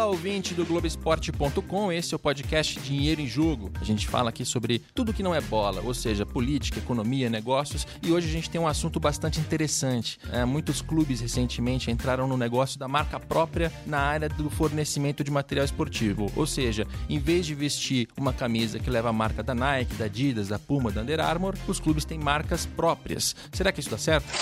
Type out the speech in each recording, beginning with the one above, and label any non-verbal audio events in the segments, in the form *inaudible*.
Olá, ouvinte do Globoesporte.com. Esse é o podcast Dinheiro em Jogo. A gente fala aqui sobre tudo que não é bola, ou seja, política, economia, negócios. E hoje a gente tem um assunto bastante interessante. É, muitos clubes recentemente entraram no negócio da marca própria na área do fornecimento de material esportivo. Ou seja, em vez de vestir uma camisa que leva a marca da Nike, da Adidas, da Puma, da Under Armour, os clubes têm marcas próprias. Será que isso dá certo?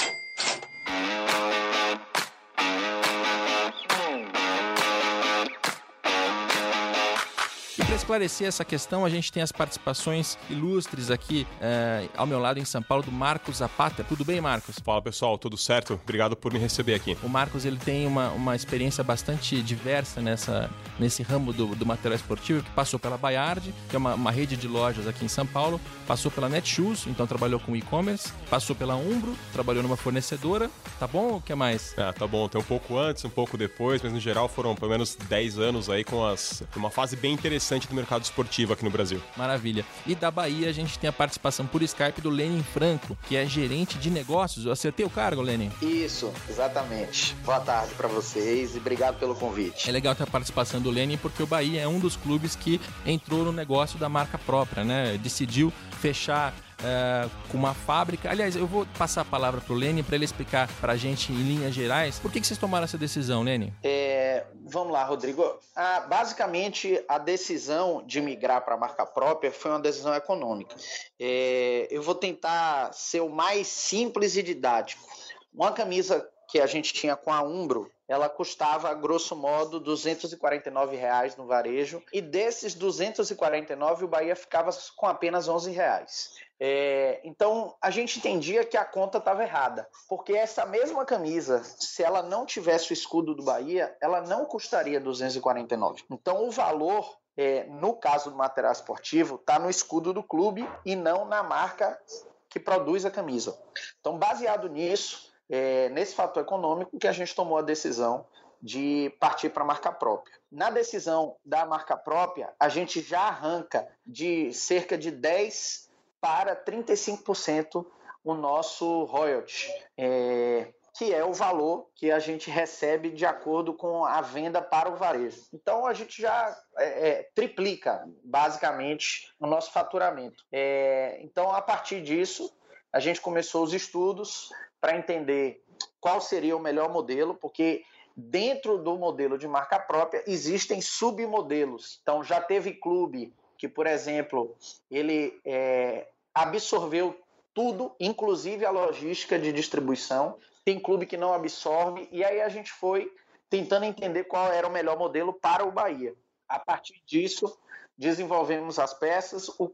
Esclarecer essa questão, a gente tem as participações ilustres aqui é, ao meu lado em São Paulo do Marcos Zapata. Tudo bem, Marcos? Fala pessoal, tudo certo? Obrigado por me receber aqui. O Marcos ele tem uma, uma experiência bastante diversa nessa, nesse ramo do, do material esportivo, que passou pela Bayard, que é uma, uma rede de lojas aqui em São Paulo, passou pela Netshoes, então trabalhou com e-commerce, passou pela Umbro, trabalhou numa fornecedora, tá bom? O que mais? É, tá bom. Tem um pouco antes, um pouco depois, mas no geral foram pelo menos 10 anos aí com as, uma fase bem interessante do mercado esportivo aqui no Brasil. Maravilha. E da Bahia a gente tem a participação por Skype do Lenin Franco, que é gerente de negócios. Eu acertei o cargo, Lenin? Isso, exatamente. Boa tarde para vocês e obrigado pelo convite. É legal ter a participação do Lenin porque o Bahia é um dos clubes que entrou no negócio da marca própria, né? Decidiu fechar é, com uma fábrica. Aliás, eu vou passar a palavra para o Lene para ele explicar para a gente em linhas gerais por que, que vocês tomaram essa decisão, Lene. É, vamos lá, Rodrigo. Ah, basicamente, a decisão de migrar para a marca própria foi uma decisão econômica. É, eu vou tentar ser o mais simples e didático. Uma camisa que a gente tinha com a Umbro, ela custava, grosso modo, 249 reais no varejo, e desses 249 o Bahia ficava com apenas 11 reais. É, então a gente entendia que a conta estava errada, porque essa mesma camisa, se ela não tivesse o escudo do Bahia, ela não custaria 249. Então o valor, é, no caso do material esportivo, está no escudo do clube e não na marca que produz a camisa. Então, baseado nisso, é, nesse fator econômico, que a gente tomou a decisão de partir para a marca própria. Na decisão da marca própria, a gente já arranca de cerca de 10 para 35% o nosso royalty, é, que é o valor que a gente recebe de acordo com a venda para o varejo. Então a gente já é, é, triplica basicamente o nosso faturamento. É, então a partir disso a gente começou os estudos para entender qual seria o melhor modelo, porque dentro do modelo de marca própria existem submodelos. Então já teve clube que, por exemplo, ele é, absorveu tudo, inclusive a logística de distribuição. Tem clube que não absorve, e aí a gente foi tentando entender qual era o melhor modelo para o Bahia. A partir disso, desenvolvemos as peças, o,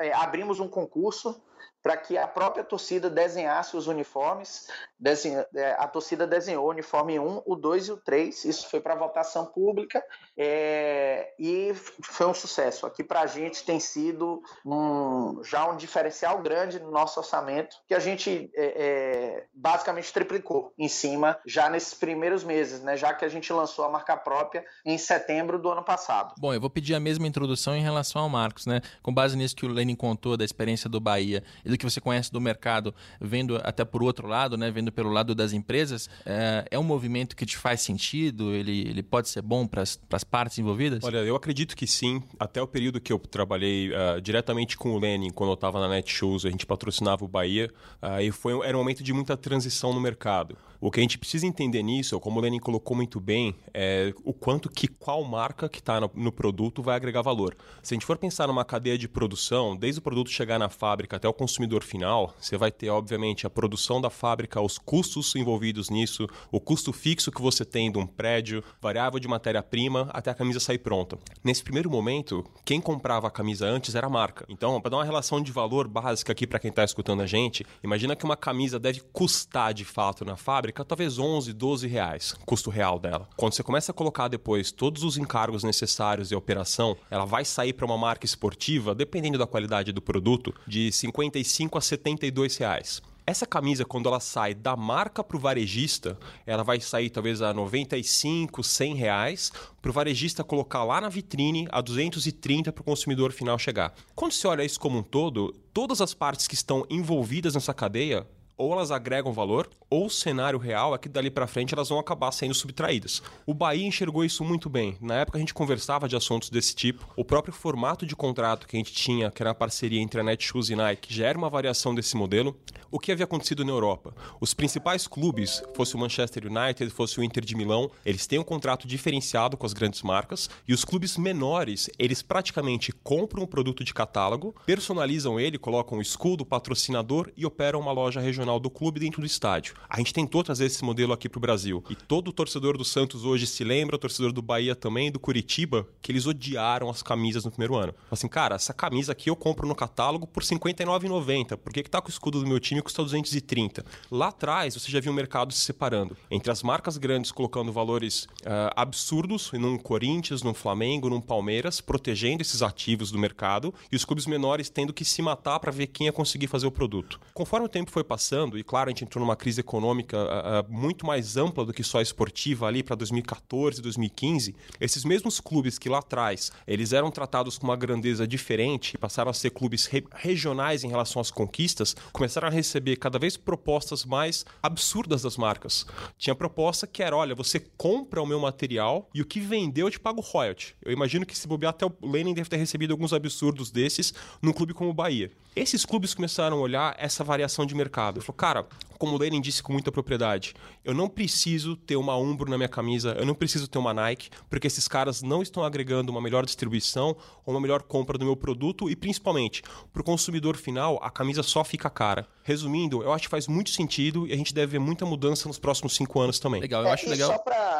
é, abrimos um concurso para que a própria torcida desenhasse os uniformes. Desenha, é, a torcida desenhou o uniforme 1, o 2 e o 3. Isso foi para votação pública é, e foi um sucesso. Aqui para a gente tem sido um, já um diferencial grande no nosso orçamento, que a gente é, é, basicamente triplicou em cima já nesses primeiros meses, né? já que a gente lançou a marca própria em setembro do ano passado. Bom, eu vou pedir a mesma introdução em relação ao Marcos, né? Com base nisso que o Lenin contou da experiência do Bahia e do que você conhece do mercado, vendo até por outro lado, né, vendo pelo lado das empresas, é, é um movimento que te faz sentido? Ele, ele pode ser bom para as partes envolvidas? Olha, eu acredito que sim. Até o período que eu trabalhei uh, diretamente com o Lenin, quando eu estava na Netshoes, a gente patrocinava o Bahia, uh, e foi, era um momento de muita transição no mercado. O que a gente precisa entender nisso, como o Lenin colocou muito bem, é o quanto que qual marca que está no, no, produto vai agregar valor. Se a gente for pensar numa cadeia de produção, desde o produto chegar na fábrica até o consumidor final, você vai ter, obviamente, a produção da fábrica, os custos envolvidos nisso, o custo fixo que você tem de um prédio, variável de matéria-prima, até a camisa sair pronta. Nesse primeiro momento, quem comprava a camisa antes era a marca. Então, para dar uma relação de valor básica aqui para quem está escutando a gente, imagina que uma camisa deve custar de fato na fábrica fábrica, talvez 11, 12 reais, custo real dela. Quando você começa a colocar depois todos os encargos necessários e operação, ela vai sair para uma marca esportiva, dependendo da qualidade do produto, de 55 a 72 reais. Essa camisa, quando ela sai da marca para o varejista, ela vai sair talvez a 95, 100 reais, para o varejista colocar lá na vitrine a 230 para o consumidor final chegar. Quando você olha isso como um todo, todas as partes que estão envolvidas nessa cadeia Ou elas agregam valor, ou o cenário real é que dali para frente elas vão acabar sendo subtraídas. O Bahia enxergou isso muito bem. Na época a gente conversava de assuntos desse tipo. O próprio formato de contrato que a gente tinha, que era a parceria entre a Netshoes e Nike, já era uma variação desse modelo. O que havia acontecido na Europa? Os principais clubes, fosse o Manchester United, fosse o Inter de Milão, eles têm um contrato diferenciado com as grandes marcas e os clubes menores, eles praticamente compram um produto de catálogo, personalizam ele, colocam o escudo, o patrocinador e operam uma loja regional do clube dentro do estádio. A gente tentou trazer esse modelo aqui para o Brasil e todo torcedor do Santos hoje se lembra, o torcedor do Bahia também, do Curitiba, que eles odiaram as camisas no primeiro ano. Assim, cara, essa camisa aqui eu compro no catálogo por R$ 59,90. Por que, que tá com o escudo do meu time e custa 230? Lá atrás, você já viu o mercado se separando entre as marcas grandes colocando valores uh, absurdos num Corinthians, num Flamengo, num Palmeiras, protegendo esses ativos do mercado e os clubes menores tendo que se matar para ver quem ia conseguir fazer o produto. Conforme o tempo foi passando, e claro, a gente entrou numa crise econômica uh, uh, muito mais ampla do que só esportiva ali para 2014, 2015, esses mesmos clubes que lá atrás eles eram tratados com uma grandeza diferente e passaram a ser clubes re regionais em relação às conquistas, começaram a receber cada vez propostas mais absurdas das marcas. Tinha proposta que era, olha, você compra o meu material e o que vendeu eu te pago royalty. Eu imagino que se bobear até o Lenin deve ter recebido alguns absurdos desses num clube como o Bahia. Esses clubes começaram a olhar essa variação de mercado. Falou, cara, como o Lenin disse com muita propriedade, eu não preciso ter uma Umbro na minha camisa, eu não preciso ter uma Nike, porque esses caras não estão agregando uma melhor distribuição ou uma melhor compra do meu produto e principalmente para o consumidor final a camisa só fica cara. Resumindo, eu acho que faz muito sentido e a gente deve ver muita mudança nos próximos cinco anos também. Legal, eu é, acho legal.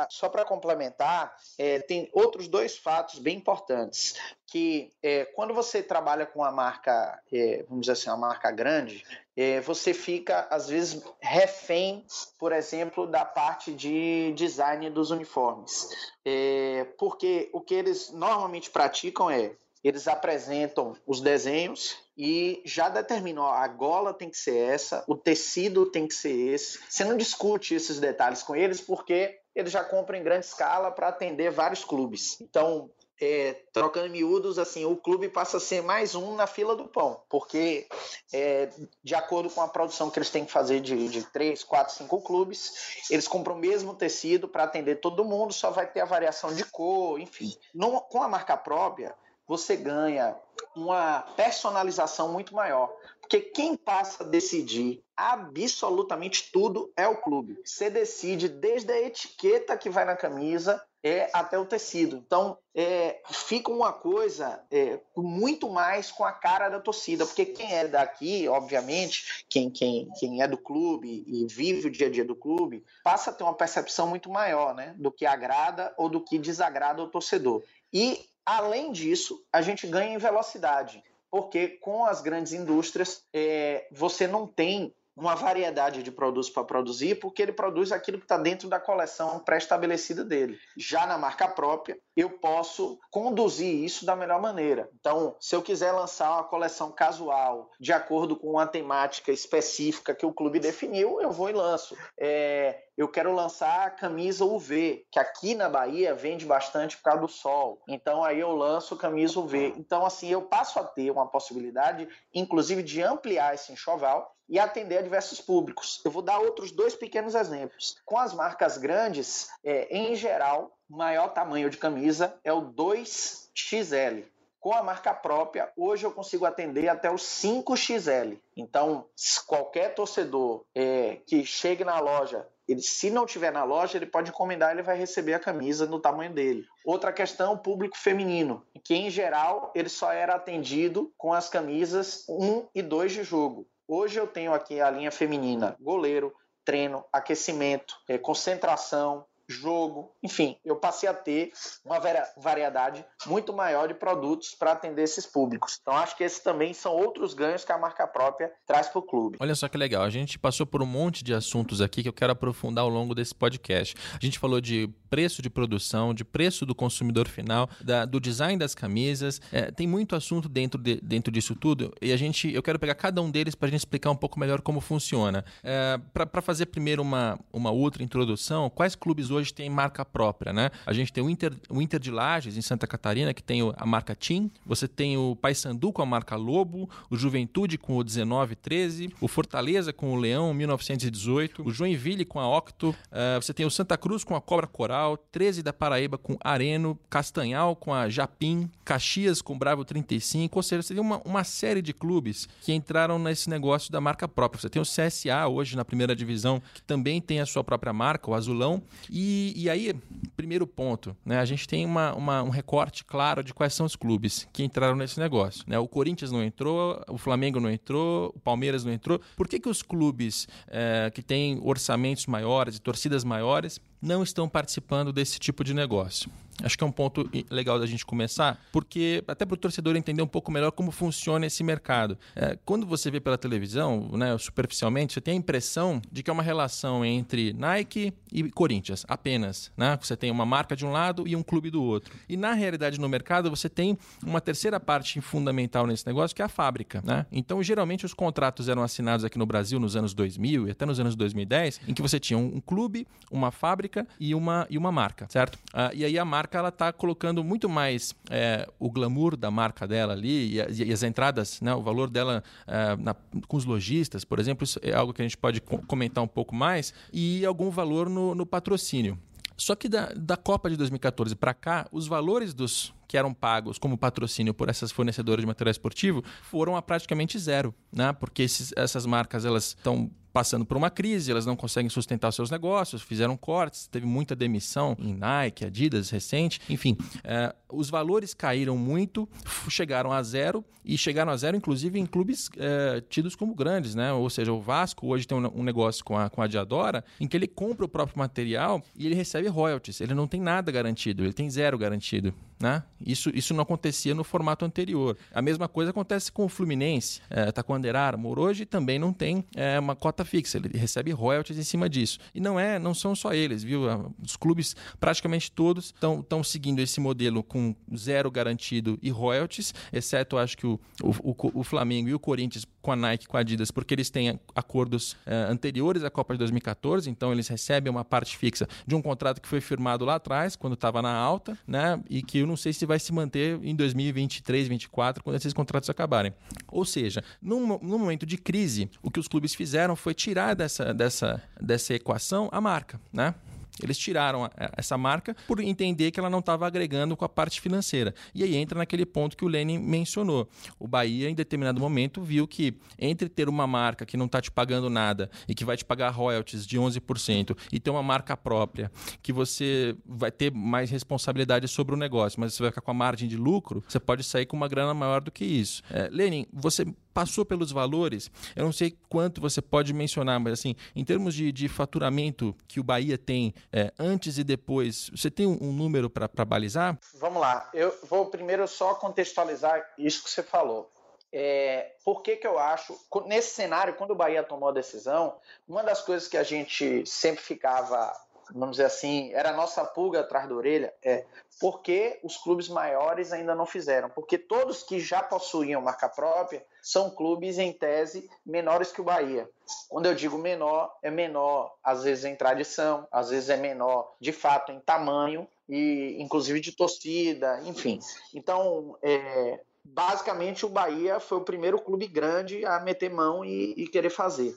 Só para complementar, é, tem outros dois fatos bem importantes que é, quando você trabalha com uma marca, é, vamos dizer assim, uma marca grande, é, você fica às vezes refém, por exemplo, da parte de design dos uniformes, é, porque o que eles normalmente praticam é eles apresentam os desenhos e já determinam, a gola tem que ser essa, o tecido tem que ser esse. Você não discute esses detalhes com eles porque eles já compram em grande escala para atender vários clubes. Então, é, trocando miúdos, assim, o clube passa a ser mais um na fila do pão, porque é, de acordo com a produção que eles têm que fazer de, de 3, 4, 5 clubes, eles compram o mesmo tecido para atender todo mundo, só vai ter a variação de cor, enfim. No, com a marca própria, você ganha uma personalização muito maior. Porque quem passa a decidir absolutamente tudo é o clube. Você decide desde a etiqueta que vai na camisa é, até o tecido. Então, é, fica uma coisa é, muito mais com a cara da torcida, porque quem é daqui, obviamente, quem, quem, quem é do clube e vive o dia a dia do clube, passa a ter uma percepção muito maior né, do que agrada ou do que desagrada o torcedor. E, além disso, a gente ganha em velocidade porque com as grandes indústrias é, você não tem uma variedade de produtos para produzir, porque ele produz aquilo que está dentro da coleção pré-estabelecida dele. Já na marca própria, eu posso conduzir isso da melhor maneira. Então, se eu quiser lançar uma coleção casual, de acordo com uma temática específica que o clube definiu, eu vou e lanço. É, eu quero lançar a camisa UV, que aqui na Bahia vende bastante por causa do sol. Então aí eu lanço camisa UV. Então assim, eu passo a ter uma possibilidade, inclusive, de ampliar esse enxoval e atender a diversos públicos. Eu vou dar outros dois pequenos exemplos. Com as marcas grandes, é, em geral, maior tamanho de camisa é o 2XL. Com a marca própria, hoje eu consigo atender até os 5XL. Então, qualquer torcedor é, que chegue na loja ele, se não tiver na loja, ele pode encomendar, ele vai receber a camisa no tamanho dele. Outra questão, público feminino, que em geral ele só era atendido com as camisas 1 e 2 de jogo. Hoje eu tenho aqui a linha feminina, goleiro, treino, aquecimento, é, concentração, jogo, enfim, eu passei a ter uma variedade muito maior de produtos para atender esses públicos. Então acho que esses também são outros ganhos que a marca própria traz para o clube. Olha só que legal, a gente passou por um monte de assuntos aqui que eu quero aprofundar ao longo desse podcast. A gente falou de preço de produção, de preço do consumidor final, da, do design das camisas. É, tem muito assunto dentro, de, dentro disso tudo e a gente, eu quero pegar cada um deles para a gente explicar um pouco melhor como funciona. É, para fazer primeiro uma, uma outra introdução, quais clubes hoje hoje têm marca própria, né? A gente tem o Inter, o Inter de Lages, em Santa Catarina, que tem a marca TIM. Você tem o Paysandu com a marca Lobo, o Juventude com o 1913, o Fortaleza com o Leão 1918, o Joinville com a Octo, uh, você tem o Santa Cruz com a Cobra Coral, 13 da Paraíba com Areno, Castanhal com a Japim, Caxias com Bravo 35, ou seja, você tem uma, uma série de clubes que entraram nesse negócio da marca própria. Você tem o CSA hoje na primeira divisão, que também tem a sua própria marca, o Azulão. E, e aí, primeiro ponto, né? A gente tem uma, uma, um recorte claro de quais são os clubes que entraram nesse negócio. Né? O Corinthians não entrou, o Flamengo não entrou, o Palmeiras não entrou. Por que, que os clubes é, que têm orçamentos maiores e torcidas maiores não estão participando desse tipo de negócio. Acho que é um ponto legal da gente começar, porque até para o torcedor entender um pouco melhor como funciona esse mercado. É, quando você vê pela televisão, né, superficialmente, você tem a impressão de que é uma relação entre Nike e Corinthians, apenas. Né? Você tem uma marca de um lado e um clube do outro. E na realidade, no mercado, você tem uma terceira parte fundamental nesse negócio, que é a fábrica. Né? Então, geralmente, os contratos eram assinados aqui no Brasil nos anos 2000 e até nos anos 2010, em que você tinha um clube, uma fábrica fábrica e uma, e uma marca, certo? Uh, e aí a marca ela está colocando muito mais é, o glamour da marca dela ali e, e as entradas, né, o valor dela uh, na, com os lojistas, por exemplo, isso é algo que a gente pode comentar um pouco mais e algum valor no, no patrocínio. Só que da, da Copa de 2014 para cá, os valores dos que eram pagos como patrocínio por essas fornecedoras de material esportivo foram a praticamente zero, né? Porque esses, essas marcas elas estão passando por uma crise, elas não conseguem sustentar seus negócios, fizeram cortes, teve muita demissão em Nike, Adidas recente, enfim, é, os valores caíram muito, chegaram a zero e chegaram a zero inclusive em clubes é, tidos como grandes, né? Ou seja, o Vasco hoje tem um, negócio com a, com a Diadora em que ele compra o próprio material e ele recebe royalties, ele não tem nada garantido, ele tem zero garantido. Né? Isso, isso não acontecia no formato anterior. A mesma coisa acontece com o Fluminense, é, Taquanderar, Armor. Hoje também não tem é, uma cota fixa, ele recebe royalties em cima disso. E não é, não são só eles, viu? Os clubes, praticamente todos, estão seguindo esse modelo com zero garantido e royalties, exceto acho que o, o, o Flamengo e o Corinthians com a Nike, com a Adidas, porque eles têm acordos é, anteriores à Copa de 2014, então eles recebem uma parte fixa de um contrato que foi firmado lá atrás, quando estava na alta, né? E que não sei se vai se manter em 2023, 2024, quando esses contratos acabarem. Ou seja, num momento de crise, o que os clubes fizeram foi tirar dessa, dessa, dessa equação a marca, né? Eles tiraram essa marca por entender que ela não estava agregando com a parte financeira. E aí entra naquele ponto que o Lenin mencionou. O Bahia, em determinado momento, viu que entre ter uma marca que não está te pagando nada e que vai te pagar royalties de 11% e ter uma marca própria que você vai ter mais responsabilidade sobre o negócio, mas você vai ficar com a margem de lucro, você pode sair com uma grana maior do que isso. É, Lenin, você passou pelos valores, eu não sei quanto você pode mencionar, mas assim, em termos de, de faturamento que o Bahia tem é, antes e depois, você tem um, um número para balizar? Vamos lá, eu vou primeiro só contextualizar isso que você falou. É, por que, que eu acho, nesse cenário, quando o Bahia tomou a decisão, uma das coisas que a gente sempre ficava vamos dizer assim, era a nossa pulga atrás da orelha, é por que os clubes maiores ainda não fizeram? Porque todos que já possuíam marca própria são clubes, em tese, menores que o Bahia. Quando eu digo menor, é menor, às vezes em tradição, às vezes é menor, de fato, em tamanho, e inclusive de torcida, enfim. Então, é, basicamente, o Bahia foi o primeiro clube grande a meter mão e, e querer fazer.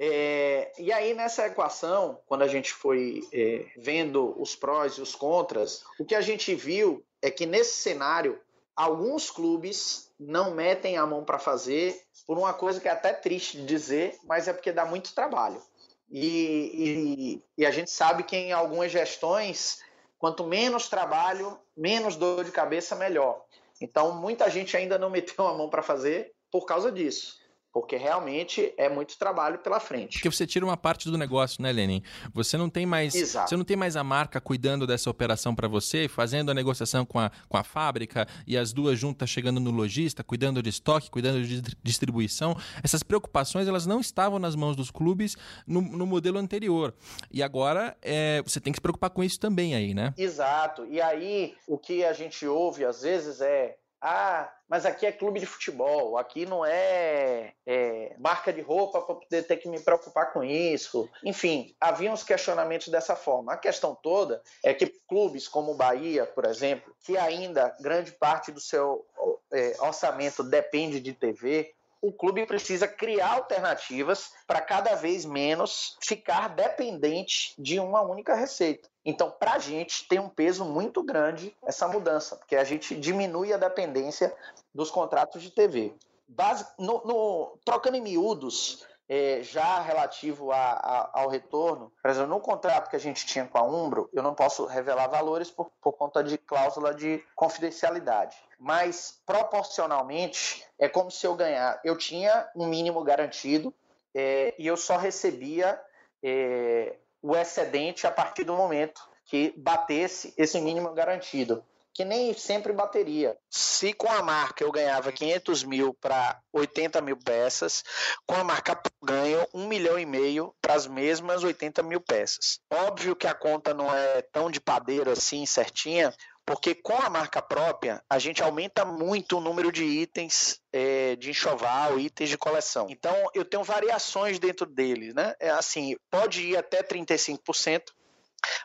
É, e aí, nessa equação, quando a gente foi é, vendo os prós e os contras, o que a gente viu é que nesse cenário, alguns clubes não metem a mão para fazer por uma coisa que é até triste de dizer, mas é porque dá muito trabalho. E, e, e a gente sabe que em algumas gestões, quanto menos trabalho, menos dor de cabeça, melhor. Então, muita gente ainda não meteu a mão para fazer por causa disso porque realmente é muito trabalho pela frente. Porque você tira uma parte do negócio, né, Lenin? Você não tem mais, Exato. você não tem mais a marca cuidando dessa operação para você, fazendo a negociação com a, com a fábrica e as duas juntas chegando no lojista, cuidando de estoque, cuidando de distribuição. Essas preocupações elas não estavam nas mãos dos clubes no, no modelo anterior. E agora é, você tem que se preocupar com isso também aí, né? Exato. E aí o que a gente ouve às vezes é Ah, mas aqui é clube de futebol, aqui não é, é marca de roupa para poder ter que me preocupar com isso. Enfim, havia uns questionamentos dessa forma. A questão toda é que clubes como o Bahia, por exemplo, que ainda grande parte do seu é, orçamento depende de TV, o clube precisa criar alternativas para cada vez menos ficar dependente de uma única receita. Então, para a gente tem um peso muito grande essa mudança, porque a gente diminui a dependência dos contratos de TV. Base, no, no, trocando em miúdos, é, já relativo a, a, ao retorno, por exemplo, no contrato que a gente tinha com a Umbro, eu não posso revelar valores por, por conta de cláusula de confidencialidade. Mas proporcionalmente é como se eu ganhar. Eu tinha um mínimo garantido é, e eu só recebia é, o excedente a partir do momento que batesse esse mínimo garantido que nem sempre bateria. Se com a marca eu ganhava 500 mil para 80 mil peças, com a marca ganho 1 milhão e meio para as mesmas 80 mil peças. Óbvio que a conta não é tão de padeiro assim, certinha, porque com a marca própria a gente aumenta muito o número de itens é, de enxoval, itens de coleção. Então eu tenho variações dentro dele, né? É assim, pode ir até 35%,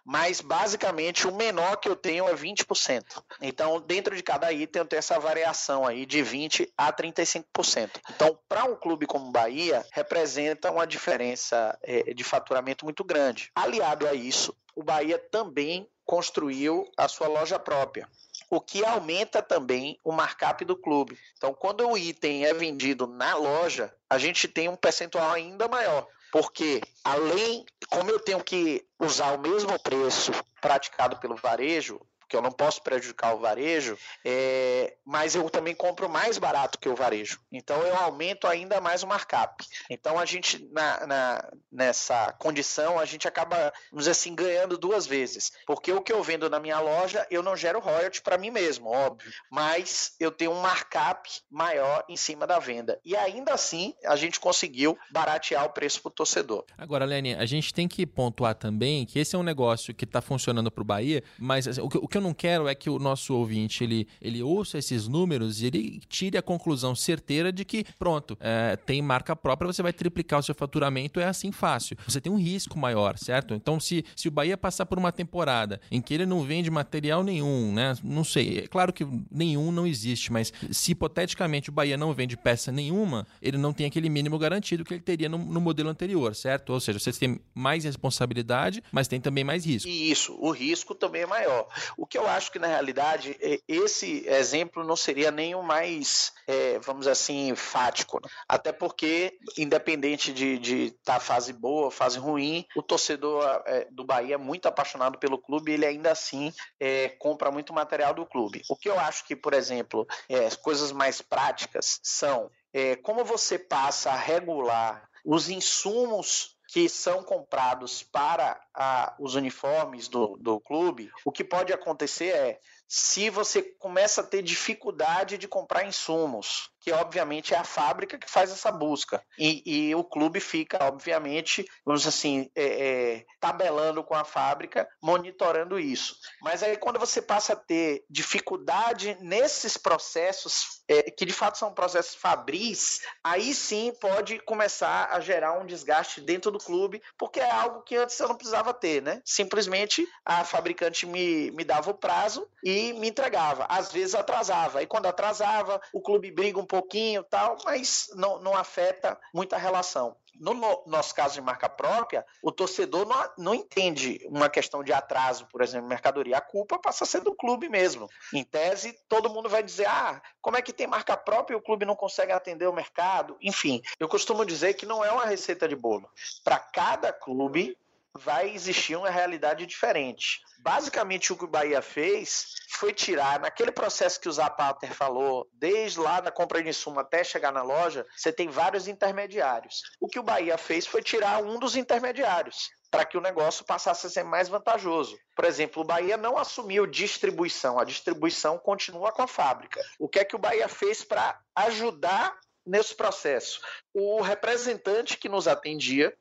mas basicamente o menor que eu tenho é 20%. Então, dentro de cada item eu tenho essa variação aí de 20 a 35%. Então, para um clube como Bahia, representa uma diferença é, de faturamento muito grande. Aliado a isso, o Bahia também construiu a sua loja própria o que aumenta também o markup do clube. Então, quando o item é vendido na loja, a gente tem um percentual ainda maior. Porque, além, como eu tenho que usar o mesmo preço praticado pelo varejo, que eu não posso prejudicar o varejo, é, mas eu também compro mais barato que o varejo. Então eu aumento ainda mais o markup. Então a gente, na, na, nessa condição, a gente acaba, vamos dizer assim, ganhando duas vezes. Porque o que eu vendo na minha loja, eu não gero royalty para mim mesmo, óbvio. Mas eu tenho um markup maior em cima da venda. E ainda assim, a gente conseguiu baratear o preço para o torcedor. Agora, Lene, a gente tem que pontuar também que esse é um negócio que está funcionando para o Bahia, mas o que, o que eu não quero é que o nosso ouvinte ele, ele ouça esses números e ele tire a conclusão certeira de que, pronto, é, tem marca própria, você vai triplicar o seu faturamento, é assim fácil. Você tem um risco maior, certo? Então, se, se o Bahia passar por uma temporada em que ele não vende material nenhum, né? Não sei, é claro que nenhum não existe, mas se hipoteticamente o Bahia não vende peça nenhuma, ele não tem aquele mínimo garantido que ele teria no, no modelo anterior, certo? Ou seja, você tem mais responsabilidade, mas tem também mais risco. Isso, o risco também é maior. O que eu acho que na realidade esse exemplo não seria nem o mais, é, vamos assim, fático. Né? Até porque, independente de estar tá fase boa, fase ruim, o torcedor é, do Bahia é muito apaixonado pelo clube e ele ainda assim é, compra muito material do clube. O que eu acho que, por exemplo, é, coisas mais práticas são é, como você passa a regular os insumos que são comprados para a, os uniformes do, do clube, o que pode acontecer é se você começa a ter dificuldade de comprar insumos, que obviamente é a fábrica que faz essa busca. E, e o clube fica, obviamente, vamos assim, é, é, tabelando com a fábrica, monitorando isso. Mas aí quando você passa a ter dificuldade nesses processos, é, que de fato são processos fabris, aí sim pode começar a gerar um desgaste dentro do clube, porque é algo que antes eu não precisava ter, né? Simplesmente a fabricante me, me dava o prazo e me entregava. Às vezes atrasava. E quando atrasava, o clube briga um pouquinho tal, mas não, não afeta muita relação. No, no, nosso caso de marca própria, o torcedor não, não entende uma questão de atraso, por exemplo, mercadoria. A culpa passa a ser do clube mesmo. Em tese, todo mundo vai dizer: ah, como é que tem marca própria e o clube não consegue atender o mercado? Enfim, eu costumo dizer que não é uma receita de bolo. Para cada clube, vai existir uma realidade diferente. Basicamente, o que o Bahia fez foi tirar, naquele processo que o Zapata falou, desde lá da compra de insumo até chegar na loja, você tem vários intermediários. O que o Bahia fez foi tirar um dos intermediários para que o negócio passasse a ser mais vantajoso. Por exemplo, o Bahia não assumiu distribuição, a distribuição continua com a fábrica. O que é que o Bahia fez para ajudar nesse processo? O representante que nos atendia,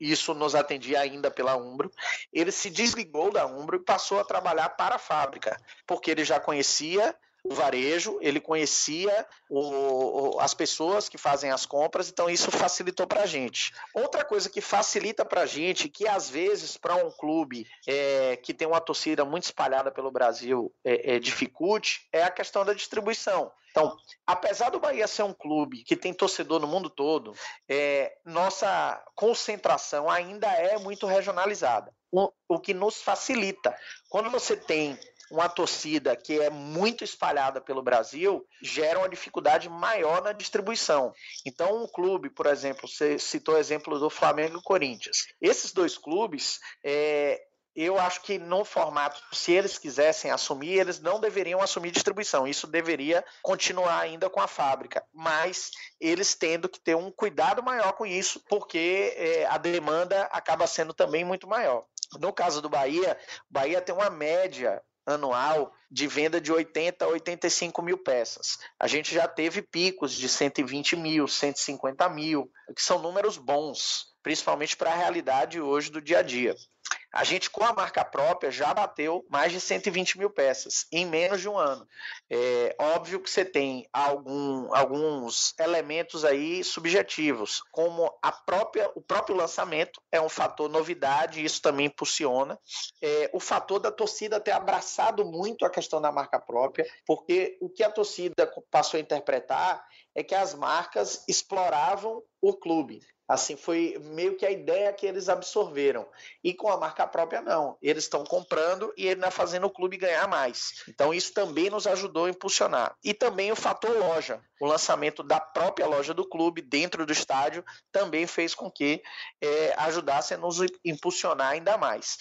isso nos atendia ainda pela Umbro. Ele se desligou da Umbro e passou a trabalhar para a fábrica, porque ele já conhecia o varejo, ele conhecia o, o, as pessoas que fazem as compras, então isso facilitou para a gente. Outra coisa que facilita para a gente, que às vezes para um clube é, que tem uma torcida muito espalhada pelo Brasil é, é, dificulte, é a questão da distribuição. Então, apesar do Bahia ser um clube que tem torcedor no mundo todo, é, nossa concentração ainda é muito regionalizada, o, o que nos facilita. Quando você tem uma torcida que é muito espalhada pelo Brasil gera uma dificuldade maior na distribuição. Então, um clube, por exemplo, você citou o exemplo do Flamengo e Corinthians. Esses dois clubes, é, eu acho que no formato, se eles quisessem assumir, eles não deveriam assumir distribuição. Isso deveria continuar ainda com a fábrica, mas eles tendo que ter um cuidado maior com isso, porque é, a demanda acaba sendo também muito maior. No caso do Bahia, o Bahia tem uma média anual de venda de 80 a 85 mil peças. A gente já teve picos de 120 mil, 150 mil, que são números bons, principalmente para a realidade hoje do dia a dia. A gente, com a marca própria, já bateu mais de 120 mil peças em menos de um ano. É óbvio que você tem algum, alguns elementos aí subjetivos, como a própria, o próprio lançamento é um fator novidade, isso também impulsiona. É, o fator da torcida ter abraçado muito a questão da marca própria, porque o que a torcida passou a interpretar é que as marcas exploravam o clube. Assim, foi meio que a ideia que eles absorveram. E com a marca própria, não. Eles estão comprando e ele está fazendo o clube ganhar mais. Então, isso também nos ajudou a impulsionar. E também o fator loja. O lançamento da própria loja do clube dentro do estádio também fez com que é, ajudasse a nos impulsionar ainda mais.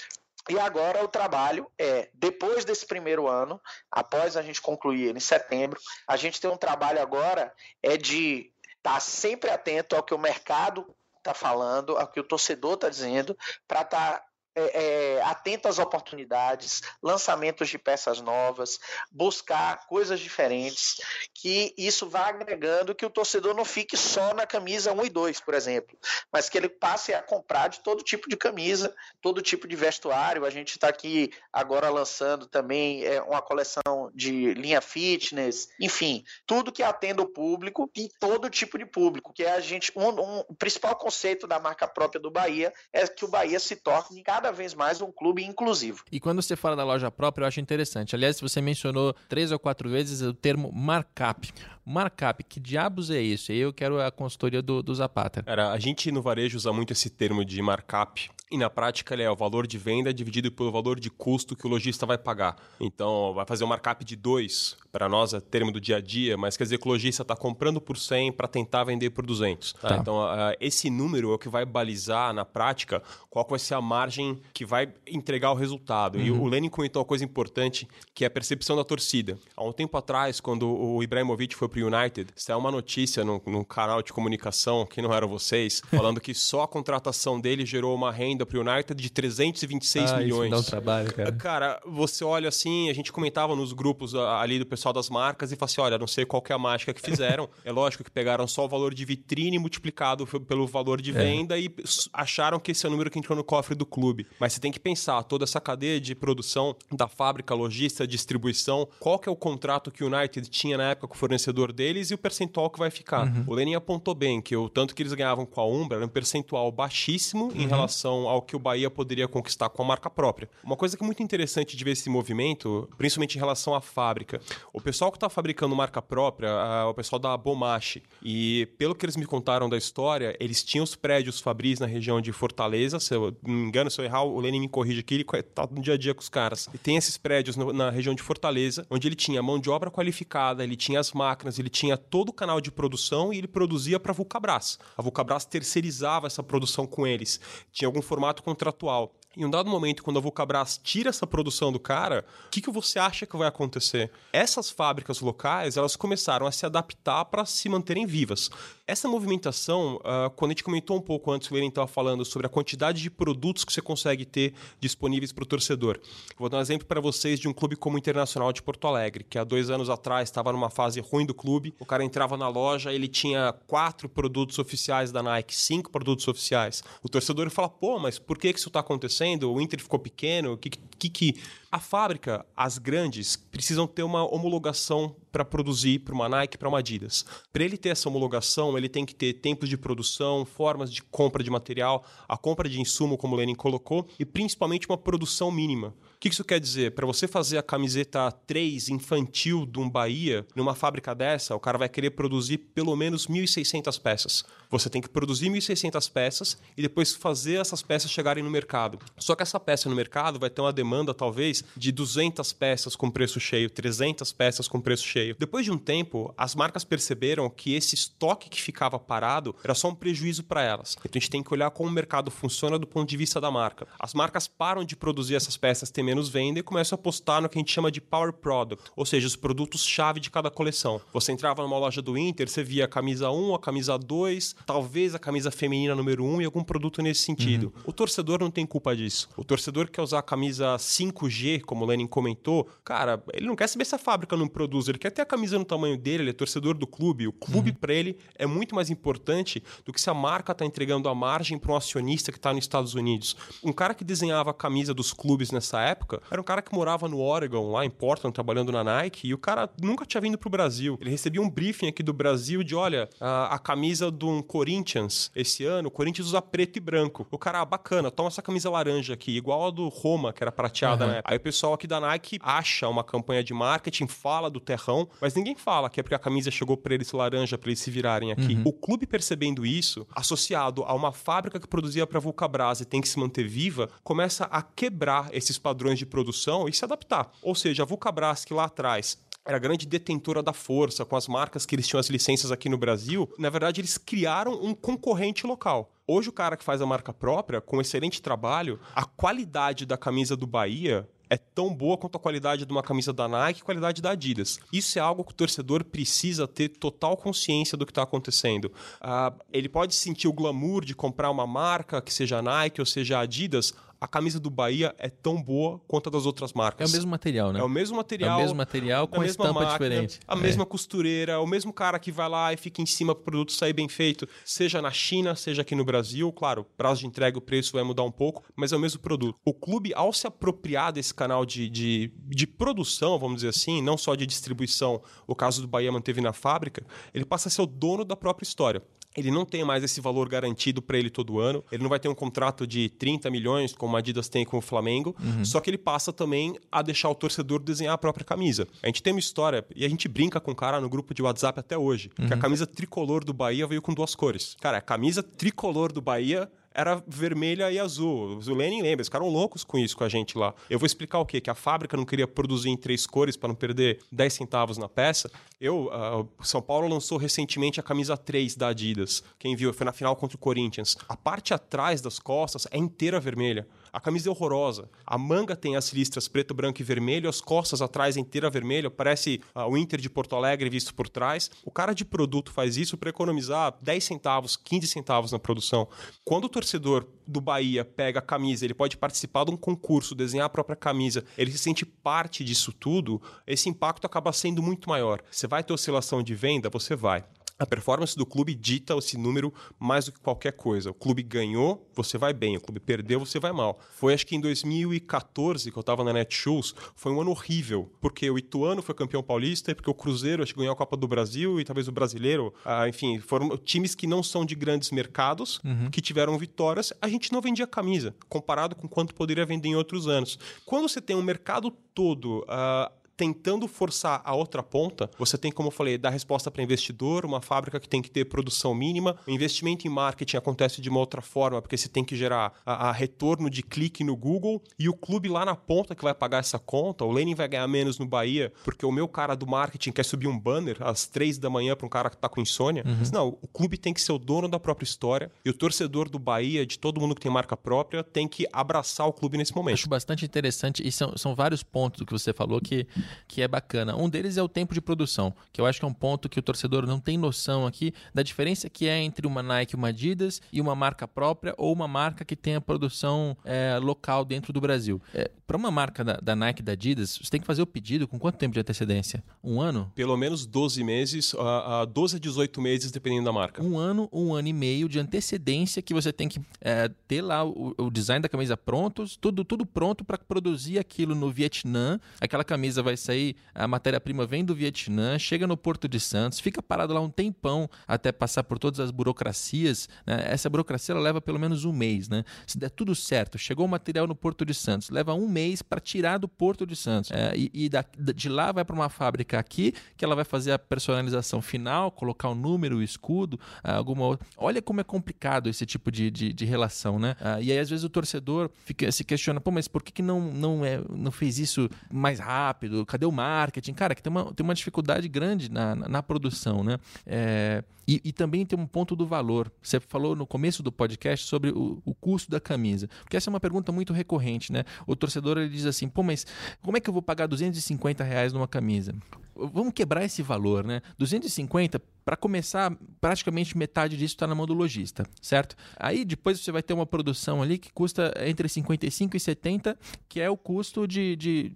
E agora o trabalho é, depois desse primeiro ano, após a gente concluir ele em setembro, a gente tem um trabalho agora é de estar tá sempre atento ao que o mercado está falando, ao que o torcedor está dizendo, para estar tá é, é, atento às oportunidades, lançamentos de peças novas, buscar coisas diferentes, que isso vá agregando que o torcedor não fique só na camisa 1 e 2, por exemplo, mas que ele passe a comprar de todo tipo de camisa, todo tipo de vestuário. A gente está aqui agora lançando também é, uma coleção de linha fitness, enfim, tudo que atenda o público e todo tipo de público, que é a gente um, um, o principal conceito da marca própria do Bahia é que o Bahia se torne cada cada vez mais um clube inclusivo. E quando você fala da loja própria, eu acho interessante. Aliás, você mencionou três ou quatro vezes o termo markup. Markup, que diabos é isso? Eu quero a consultoria do, do Zapata. Era, a gente no varejo usa muito esse termo de markup e na prática ele é o valor de venda dividido pelo valor de custo que o lojista vai pagar. Então vai fazer um markup de 2, para nós é termo do dia a dia, mas quer dizer que o lojista está comprando por 100 para tentar vender por 200. Tá? Tá. Então uh, esse número é o que vai balizar na prática qual vai ser a margem que vai entregar o resultado. Uhum. E o Lenin comentou uma coisa importante que é a percepção da torcida. Há um tempo atrás, quando o Ibrahimovic foi para o United, saiu uma notícia no, no canal de comunicação, que não eram vocês, *laughs* falando que só a contratação dele gerou uma renda para o United de 326 ah, milhões. Isso dá um trabalho, cara. Cara, você olha assim, a gente comentava nos grupos ali do pessoal das marcas e fala assim: olha, não sei qual é a mágica que fizeram. *laughs* é lógico que pegaram só o valor de vitrine multiplicado pelo valor de é. venda é. e acharam que esse é o número que entrou no cofre do clube. Mas você tem que pensar toda essa cadeia de produção da fábrica, logística, distribuição, qual que é o contrato que o United tinha na época com o fornecedor deles e o percentual que vai ficar. Uhum. O Lenin apontou bem que o tanto que eles ganhavam com a Umbra era um percentual baixíssimo uhum. em relação ao que o Bahia poderia conquistar com a marca própria. Uma coisa que é muito interessante de ver esse movimento, principalmente em relação à fábrica, o pessoal que está fabricando marca própria, o pessoal da Bomache, e pelo que eles me contaram da história, eles tinham os prédios Fabris na região de Fortaleza, se eu não me engano, se eu errar, o Lenin me corrige aqui, ele está no dia a dia com os caras. E tem esses prédios no, na região de Fortaleza, onde ele tinha mão de obra qualificada, ele tinha as máquinas, ele tinha todo o canal de produção e ele produzia para a Vulcabras. A Vulcabras terceirizava essa produção com eles. Tinha algum formato formato contratual. Em um dado momento, quando a Vulcabras tira essa produção do cara, o que, que você acha que vai acontecer? Essas fábricas locais, elas começaram a se adaptar para se manterem vivas. Essa movimentação, uh, quando a gente comentou um pouco antes, o Lenin estava falando sobre a quantidade de produtos que você consegue ter disponíveis para o torcedor. Vou dar um exemplo para vocês de um clube como o Internacional de Porto Alegre, que há dois anos atrás estava numa fase ruim do clube. O cara entrava na loja, ele tinha quatro produtos oficiais da Nike, cinco produtos oficiais. O torcedor fala, pô, mas por que, que isso está acontecendo? acontecendo? O Inter ficou pequeno? O que, que, que a fábrica, as grandes, precisam ter uma homologação para produzir para uma Nike, para uma Adidas. Para ele ter essa homologação, ele tem que ter tempos de produção, formas de compra de material, a compra de insumo, como o Lenin colocou, e principalmente uma produção mínima. Que isso quer dizer? Para você fazer a camiseta 3 infantil de um Bahia, numa fábrica dessa, o cara vai querer produzir pelo menos 1.600 peças. Você tem que produzir 1.600 peças e depois fazer essas peças chegarem no mercado. Só que essa peça no mercado vai ter uma demanda, talvez, de 200 peças com preço cheio, 300 peças com preço cheio. Depois de um tempo, as marcas perceberam que esse estoque que ficava parado era só um prejuízo para elas. Então a gente tem que olhar como o mercado funciona do ponto de vista da marca. As marcas param de produzir essas peças, ter menos venda e começam a apostar no que a gente chama de power product, ou seja, os produtos-chave de cada coleção. Você entrava numa loja do Inter, você via a camisa 1, a camisa 2, talvez a camisa feminina número 1 e algum produto nesse sentido. Uhum. O torcedor não tem culpa disso. O torcedor quer usar a camisa 5G como o Lenin comentou, cara, ele não quer saber se a fábrica não produz, ele quer ter a camisa no tamanho dele, ele é torcedor do clube. O clube, uhum. para ele, é muito mais importante do que se a marca está entregando a margem para um acionista que está nos Estados Unidos. Um cara que desenhava a camisa dos clubes nessa época era um cara que morava no Oregon, lá em Portland, trabalhando na Nike, e o cara nunca tinha vindo para o Brasil. Ele recebia um briefing aqui do Brasil de: olha, a, a camisa de um Corinthians esse ano, o Corinthians usa preto e branco. O cara, ah, bacana, toma essa camisa laranja aqui, igual a do Roma, que era prateada, uhum. né? Aí o pessoal aqui da Nike acha uma campanha de marketing, fala do terrão, mas ninguém fala que é porque a camisa chegou para eles laranja para eles se virarem aqui. Uhum. O clube percebendo isso, associado a uma fábrica que produzia para Vulcabras e tem que se manter viva, começa a quebrar esses padrões de produção e se adaptar. Ou seja, a Vulcabras que lá atrás era a grande detentora da força, com as marcas que eles tinham as licenças aqui no Brasil, na verdade eles criaram um concorrente local. Hoje o cara que faz a marca própria, com excelente trabalho, a qualidade da camisa do Bahia é tão boa quanto a qualidade de uma camisa da Nike e qualidade da Adidas. Isso é algo que o torcedor precisa ter total consciência do que está acontecendo. Uh, ele pode sentir o glamour de comprar uma marca, que seja Nike ou seja Adidas, a camisa do Bahia é tão boa quanto a das outras marcas. É o mesmo material, né? É o mesmo material. É o mesmo material com a estampa máquina, diferente. A é. mesma costureira, o mesmo cara que vai lá e fica em cima para o produto sair bem feito, seja na China, seja aqui no Brasil. Claro, prazo de entrega, o preço vai mudar um pouco, mas é o mesmo produto. O clube, ao se apropriar desse canal de, de, de produção, vamos dizer assim, não só de distribuição, o caso do Bahia manteve na fábrica, ele passa a ser o dono da própria história ele não tem mais esse valor garantido para ele todo ano. Ele não vai ter um contrato de 30 milhões, como a Adidas tem com o Flamengo. Uhum. Só que ele passa também a deixar o torcedor desenhar a própria camisa. A gente tem uma história, e a gente brinca com o cara no grupo de WhatsApp até hoje, uhum. que a uhum. camisa tricolor do Bahia veio com duas cores. Cara, a camisa tricolor do Bahia era vermelha e azul. O Lenin lembra, eles ficaram loucos com isso com a gente lá. Eu vou explicar o quê? Que a fábrica não queria produzir em três cores para não perder 10 centavos na peça. Eu, uh, São Paulo lançou recentemente a camisa 3 da Adidas. Quem viu, foi na final contra o Corinthians. A parte atrás das costas é inteira vermelha. A camisa é horrorosa. A manga tem as listras preto, branco e vermelho, as costas atrás inteira vermelha, parece uh, o Inter de Porto Alegre visto por trás. O cara de produto faz isso para economizar 10 centavos, 15 centavos na produção. Quando o torcedor do Bahia pega a camisa, ele pode participar de um concurso, desenhar a própria camisa, ele se sente parte disso tudo, esse impacto acaba sendo muito maior. Você vai ter oscilação de venda? Você vai. A performance do clube dita esse número mais do que qualquer coisa. O clube ganhou, você vai bem. O clube perdeu, você vai mal. Foi acho que em 2014 que eu estava na Netshoes, foi um ano horrível, porque o Ituano foi campeão paulista e porque o Cruzeiro acho que ganhou a Copa do Brasil e talvez o Brasileiro. Ah, enfim, foram times que não são de grandes mercados, uhum. que tiveram vitórias. A gente não vendia camisa, comparado com quanto poderia vender em outros anos. Quando você tem um mercado todo uh, tentando forçar a outra ponta, você tem, como eu falei, dar resposta para investidor, uma fábrica que tem que ter produção mínima. O investimento em marketing acontece de uma outra forma, porque você tem que gerar a, a retorno de clique no Google e o clube lá na ponta que vai pagar essa conta. O Lenin vai ganhar menos no Bahia, porque o meu cara do marketing quer subir um banner às três da manhã para um cara que está com insônia. Uhum. Mas não, o clube tem que ser o dono da própria história e o torcedor do Bahia, de todo mundo que tem marca própria, tem que abraçar o clube nesse momento. Acho bastante interessante e são, são vários pontos do que você falou que que é bacana. Um deles é o tempo de produção, que eu acho que é um ponto que o torcedor não tem noção aqui da diferença que é entre uma Nike, uma Adidas e uma marca própria ou uma marca que tenha produção é, local dentro do Brasil. É, Para uma marca da, da Nike, da Adidas, você tem que fazer o pedido com quanto tempo de antecedência? Um ano? Pelo menos 12 meses, a, a 12 a 18 meses, dependendo da marca. Um ano, um ano e meio de antecedência que você tem que é, ter lá o, o, design da camisa prontos, tudo, tudo pronto para produzir aquilo no Vietnã. Aquela camisa vai sair, a matéria-prima vem do Vietnã, chega no Porto de Santos, fica parado lá um tempão até passar por todas as burocracias. Né? Essa burocracia leva pelo menos um mês. Né? Se der tudo certo, chegou o material no Porto de Santos, leva um mês para tirar do Porto de Santos. É, e, e da, de lá vai para uma fábrica aqui, que ela vai fazer a personalização final, colocar o número, o escudo, alguma outra. Olha como é complicado esse tipo de, de, de relação, né? Ah, e aí, às vezes, o torcedor fica, se questiona, pô, mas por que, que não, não, é, não fez isso mais rápido? Cadê o marketing? Cara, que tem uma, tem uma dificuldade grande na, na, na produção, né? É, e, e, também tem um ponto do valor. Você falou no começo do podcast sobre o, o, custo da camisa. Porque essa é uma pergunta muito recorrente, né? O torcedor ele diz assim, pô, mas como é que eu vou pagar 250 reais numa camisa? Vamos quebrar esse valor, né? 250 para começar, praticamente metade disso está na mão do lojista, certo? Aí depois você vai ter uma produção ali que custa entre 55 e 70, que é o custo de, de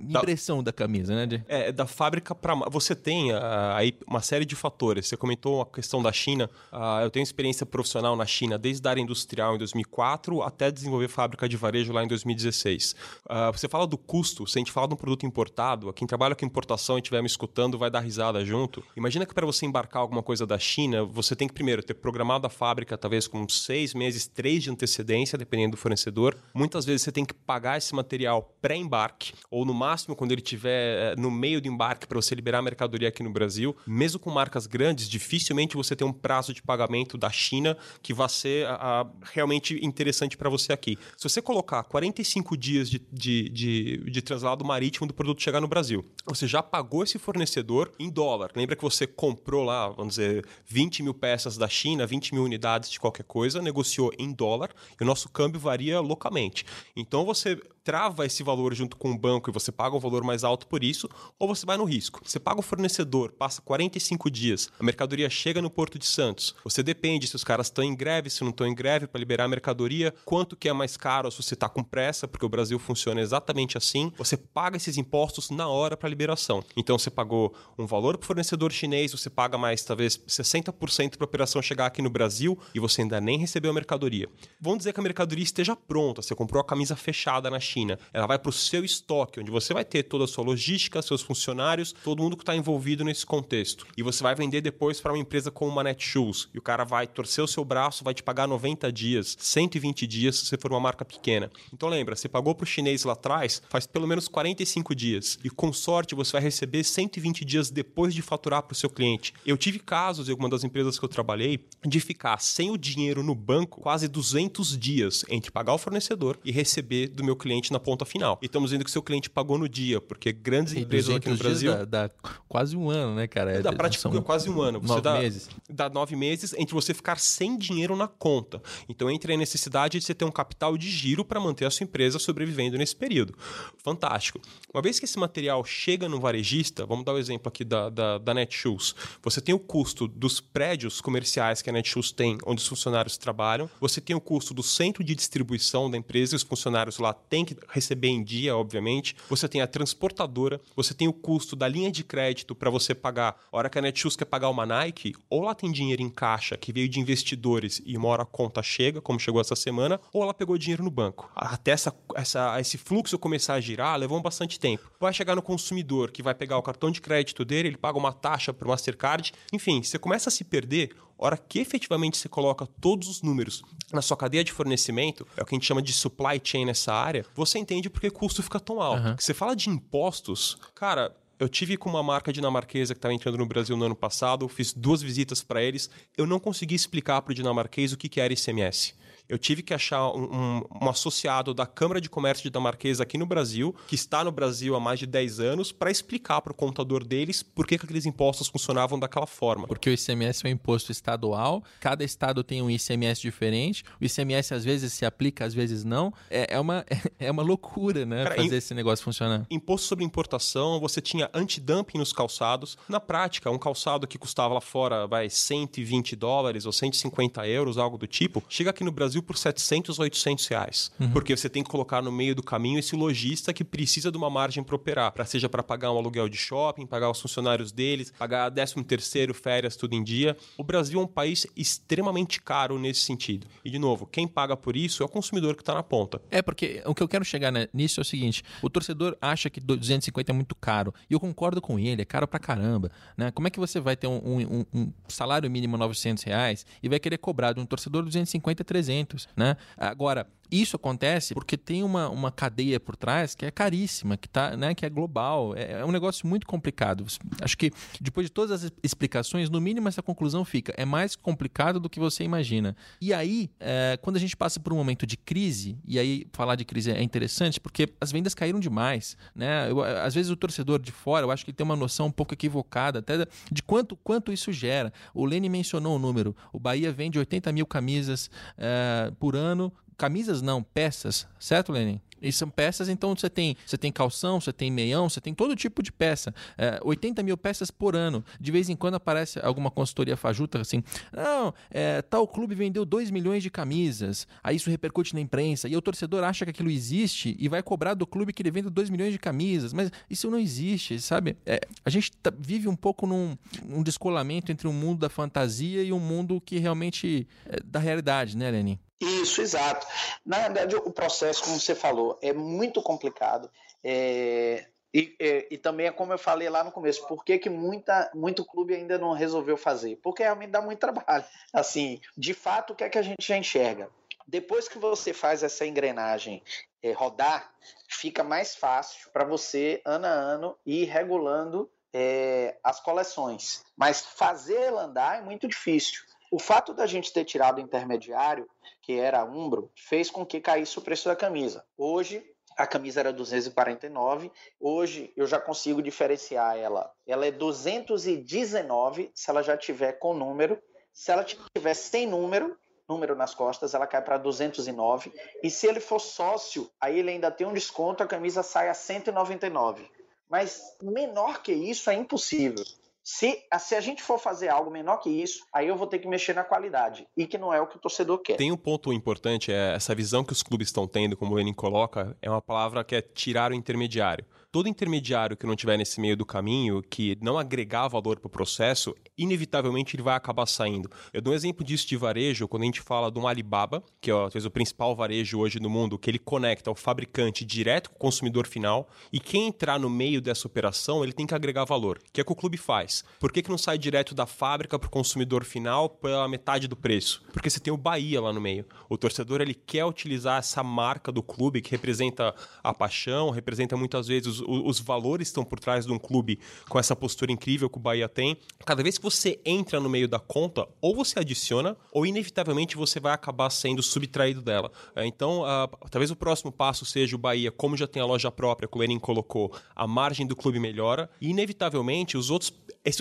impressão da, da camisa, né? De... É, da fábrica para. Você tem uh, aí uma série de fatores. Você comentou a questão da China. Uh, eu tenho experiência profissional na China desde a área industrial em 2004 até desenvolver fábrica de varejo lá em 2016. Uh, ah, você fala do custo, se a gente fala de um produto importado, quem trabalha com importação e estiver me escutando vai dar risada junto. Imagina que para você embarcar embarcar alguma coisa da China, você tem que primeiro ter programado a fábrica, talvez com seis meses, três de antecedência, dependendo do fornecedor. Muitas vezes você tem que pagar esse material pré-embarque, ou no máximo quando ele estiver eh, no meio do embarque para você liberar a mercadoria aqui no Brasil. Mesmo com marcas grandes, dificilmente você tem um prazo de pagamento da China que vai ser a, a, realmente interessante para você aqui. Se você colocar 45 dias de, de, de, de translado marítimo do produto chegar no Brasil, você já pagou esse fornecedor em dólar. Lembra que você comprou lá lá, vamos dizer, 20 mil peças da China, 20 mil unidades de qualquer coisa, negociou em dólar e o nosso câmbio varia localmente. Então você trava esse valor junto com o banco e você paga um valor mais alto por isso, ou você vai no risco. Você paga o fornecedor, passa 45 dias, a mercadoria chega no Porto de Santos. Você depende se os caras estão em greve, se não estão em greve para liberar a mercadoria, quanto que é mais caro se você está com pressa, porque o Brasil funciona exatamente assim. Você paga esses impostos na hora para liberação. Então você pagou um valor para o fornecedor chinês, você paga mais talvez 60% para a operação chegar aqui no Brasil e você ainda nem recebeu a mercadoria. Vamos dizer que a mercadoria esteja pronta, você comprou a camisa fechada na China China. Ela vai para o seu estoque, onde você vai ter toda a sua logística, seus funcionários, todo mundo que está envolvido nesse contexto. E você vai vender depois para uma empresa como uma Netshoes. E o cara vai torcer o seu braço, vai te pagar 90 dias, 120 dias se você for uma marca pequena. Então lembra, você pagou para o chinês lá atrás, faz pelo menos 45 dias. E com sorte você vai receber 120 dias depois de faturar para o seu cliente. Eu tive casos em alguma das empresas que eu trabalhei de ficar sem o dinheiro no banco quase 200 dias entre pagar o fornecedor e receber do meu cliente cliente na ponta final. E estamos vendo que seu cliente pagou no dia, porque grandes empresas aqui no Brasil. Dá, dá, quase um ano, né, cara? É, dá praticamente quase um ano. Você nove dá, meses. Dá nove meses entre você ficar sem dinheiro na conta. Então entra a necessidade de você ter um capital de giro para manter a sua empresa sobrevivendo nesse período. Fantástico. Uma vez que esse material chega no varejista, vamos dar o um exemplo aqui da, da, da Netshoes. Você tem o custo dos prédios comerciais que a Netshoes tem, onde os funcionários trabalham. Você tem o custo do centro de distribuição da empresa e os funcionários lá têm que que receber em dia, obviamente. Você tem a transportadora, você tem o custo da linha de crédito para você pagar. A hora que a Netshoes quer pagar uma Nike, ou ela tem dinheiro em caixa que veio de investidores e uma hora a conta chega, como chegou essa semana, ou ela pegou dinheiro no banco. Até essa, essa, esse fluxo começar a girar, levou bastante tempo. Vai chegar no consumidor que vai pegar o cartão de crédito dele, ele paga uma taxa para o Mastercard. Enfim, você começa a se perder hora que efetivamente você coloca todos os números na sua cadeia de fornecimento, é o que a gente chama de supply chain nessa área, você entende porque o custo fica tão alto. Uhum. Você fala de impostos, cara, eu tive com uma marca dinamarquesa que estava entrando no Brasil no ano passado, fiz duas visitas para eles. Eu não consegui explicar para o dinamarquês o que, que era ICMS. Eu tive que achar um, um, um associado da Câmara de Comércio de Dinamarquesa aqui no Brasil, que está no Brasil há mais de 10 anos, para explicar para o contador deles por que, que aqueles impostos funcionavam daquela forma. Porque o ICMS é um imposto estadual, cada estado tem um ICMS diferente, o ICMS às vezes se aplica, às vezes não. É, é uma, *laughs* é uma loucura, né? Cara, fazer esse negócio funcionar. Imposto sobre importação, você tinha antidumping nos calçados. Na prática, um calçado que custava lá fora, vai, 120 dólares ou 150 euros, algo do tipo, chega aqui no Brasil por 700, 800 reais. Uhum. Porque você tem que colocar no meio do caminho esse lojista que precisa de uma margem para operar, pra, seja para pagar um aluguel de shopping, pagar os funcionários deles, pagar 13 terceiro, férias, tudo em dia. O Brasil é um país extremamente caro nesse sentido. E, de novo, quem paga por isso é o consumidor que está na ponta. É, porque o que eu quero chegar né, nisso é o seguinte: o torcedor acha que 250 é muito caro. E eu concordo com ele, é caro pra caramba. Né? Como é que você vai ter um, um, um salário mínimo 900 reais e vai querer cobrar de um torcedor 250, 300? Né? Agora, isso acontece porque tem uma, uma cadeia por trás que é caríssima, que, tá, né, que é global. É, é um negócio muito complicado. Acho que depois de todas as explicações, no mínimo essa conclusão fica: é mais complicado do que você imagina. E aí, é, quando a gente passa por um momento de crise, e aí falar de crise é interessante porque as vendas caíram demais. Né? Eu, às vezes o torcedor de fora, eu acho que ele tem uma noção um pouco equivocada até de quanto, quanto isso gera. O Lene mencionou o número: o Bahia vende 80 mil camisas é, por ano camisas não, peças, certo, Lenin? E são peças, então você tem, você tem calção, você tem meião, você tem todo tipo de peça. É, 80 mil peças por ano. De vez em quando aparece alguma consultoria fajuta assim: não, é, tal clube vendeu 2 milhões de camisas. Aí isso repercute na imprensa. E o torcedor acha que aquilo existe e vai cobrar do clube que ele vende 2 milhões de camisas. Mas isso não existe, sabe? É, a gente tá, vive um pouco num um descolamento entre o um mundo da fantasia e um mundo que realmente é da realidade, né, Lenin? Isso, exato. Na verdade, o processo, como você falou, é muito complicado. É, e, e, e, também é como eu falei lá no começo, por que, que muita, muito clube ainda não resolveu fazer? Porque realmente dá muito trabalho. *laughs* Assim, de fato, o que é que a gente já enxerga? Depois que você faz essa engrenagem é, rodar, fica mais fácil para você, ano a ano, ir regulando é, as coleções. Mas fazer ela andar é muito difícil. O fato da gente ter tirado o intermediário, que era a Umbro, fez com que caísse o preço da camisa. Hoje, a camisa era 249, hoje eu já consigo diferenciar ela. Ela é 219 se ela já tiver com número. Se ela tiver sem número, número nas costas, ela cai para 209. E se ele for sócio, aí ele ainda tem um desconto, a camisa sai a 199. Mas menor que isso é impossível. Se, se a gente for fazer algo menor que isso, aí eu vou ter que mexer na qualidade. E que não é o que o torcedor quer. Tem um ponto importante, é essa visão que os clubes estão tendo, como o Lenin coloca, é uma palavra que é tirar o intermediário todo intermediário que não tiver nesse meio do caminho, que não agregar valor para o processo, inevitavelmente ele vai acabar saindo. Eu dou um exemplo disso de varejo, quando a gente fala de um Alibaba, que é talvez o principal varejo hoje no mundo, que ele conecta o fabricante direto com o consumidor final, e quem entrar no meio dessa operação, ele tem que agregar valor, que é o que o clube faz. Por que, que não sai direto da fábrica para o consumidor final pela metade do preço? Porque você tem o Bahia lá no meio. O torcedor ele quer utilizar essa marca do clube que representa a paixão, representa muitas vezes os valores estão por trás de um clube com essa postura incrível que o Bahia tem. Cada vez que você entra no meio da conta, ou você adiciona, ou inevitavelmente você vai acabar sendo subtraído dela. É, então, talvez o próximo passo seja o Bahia, como já tem a loja própria, como o Lenin colocou, a margem do clube melhora, e inevitavelmente os outros,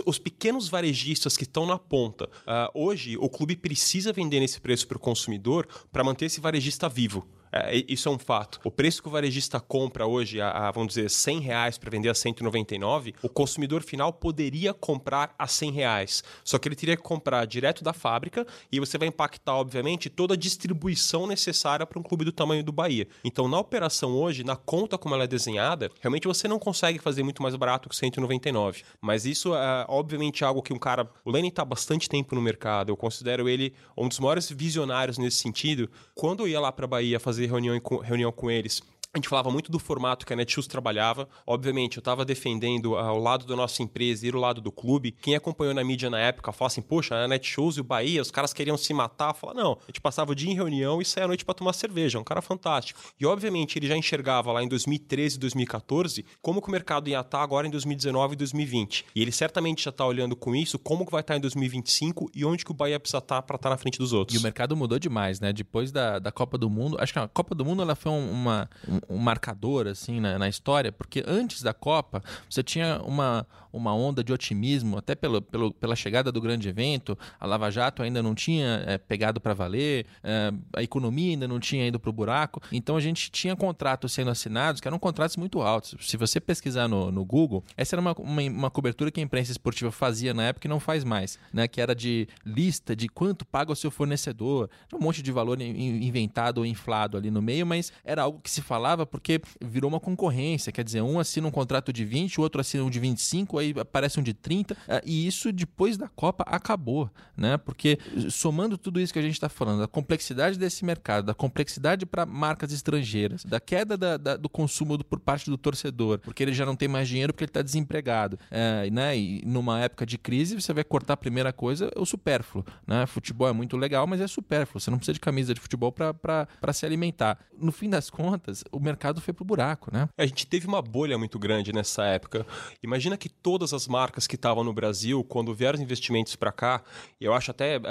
os pequenos varejistas que estão na ponta. Uh, hoje, o clube precisa vender nesse preço para o consumidor para manter esse varejista vivo. É, isso é um fato. O preço que o varejista compra hoje, a, a vamos dizer, 100 reais para vender a 199, o consumidor final poderia comprar a 100 reais. Só que ele teria que comprar direto da fábrica e você vai impactar, obviamente, toda a distribuição necessária para um clube do tamanho do Bahia. Então, na operação hoje, na conta como ela é desenhada, realmente você não consegue fazer muito mais barato que 199. Mas isso é, obviamente, algo que um cara. O Lenny está bastante tempo no mercado. Eu considero ele um dos maiores visionários nesse sentido. Quando eu ia lá para Bahia fazer fazer reunião com, reunião com eles a gente falava muito do formato que a Netshoes trabalhava. Obviamente, eu estava defendendo ao lado da nossa empresa e ao lado do clube. Quem acompanhou na mídia na época falava assim: poxa, a Netshoes e o Bahia, os caras queriam se matar. Falava, não, a gente passava o dia em reunião e saía à noite para tomar cerveja. Um cara fantástico. E obviamente ele já enxergava lá em 2013, 2014, como que o mercado ia estar agora em 2019 e 2020. E ele certamente já está olhando com isso como que vai estar em 2025 e onde que o Bahia precisa estar para estar na frente dos outros. E o mercado mudou demais, né? Depois da, da Copa do Mundo, acho que a Copa do Mundo ela foi uma, um marcador assim na, na, história, porque antes da Copa você tinha uma, uma onda de otimismo, até pelo, pelo, pela chegada do grande evento, a Lava Jato ainda não tinha é, pegado para valer, é, a economia ainda não tinha ido para o buraco, então a gente tinha contratos sendo assinados que eram contratos muito altos. Se você pesquisar no, no Google, essa era uma, uma, uma cobertura que a imprensa esportiva fazia na época e não faz mais, né? que era de lista de quanto paga o seu fornecedor, um monte de valor inventado ou inflado ali no meio, mas era algo que se falava porque virou uma concorrência, quer dizer, um assina um contrato de 20, o outro assina um de 25, aí aparece um de 30, eh, e isso depois da Copa acabou, né? Porque somando tudo isso que a gente está falando, da complexidade desse mercado, da complexidade para marcas estrangeiras, da queda da, da, do consumo do, por parte do torcedor, porque ele já não tem mais dinheiro porque ele está desempregado, é, né? E numa época de crise você vai cortar a primeira coisa, o supérfluo, né? Futebol é muito legal, mas é supérfluo. Você não precisa de camisa de futebol para se alimentar. No fim das contas, o mercado foi pro buraco, né? A gente teve uma bolha muito grande nessa época. Imagina que todas as marcas que estavam no Brasil, quando vieram os investimentos para cá, eu acho até uh,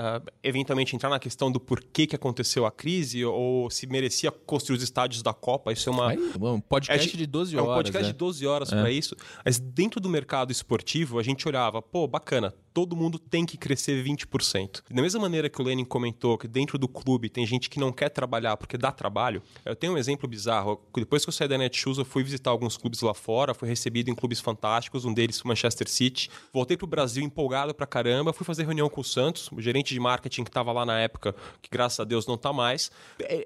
eventualmente entrar na questão do porquê que aconteceu a crise ou se merecia construir os estádios da Copa, isso é uma. um podcast é, de 12 horas. É um podcast né? de 12 horas é. para isso. Mas dentro do mercado esportivo, a gente olhava, pô, bacana, todo mundo tem que crescer 20%. Da mesma maneira que o Lenin comentou que dentro do clube tem gente que não quer trabalhar porque dá trabalho, eu tenho um exemplo bizarro. Depois que eu saí da Netshoes, eu fui visitar alguns clubes lá fora, fui recebido em clubes fantásticos, um deles foi Manchester City. Voltei pro Brasil empolgado pra caramba, fui fazer reunião com o Santos, o gerente de marketing que estava lá na época, que graças a Deus não tá mais.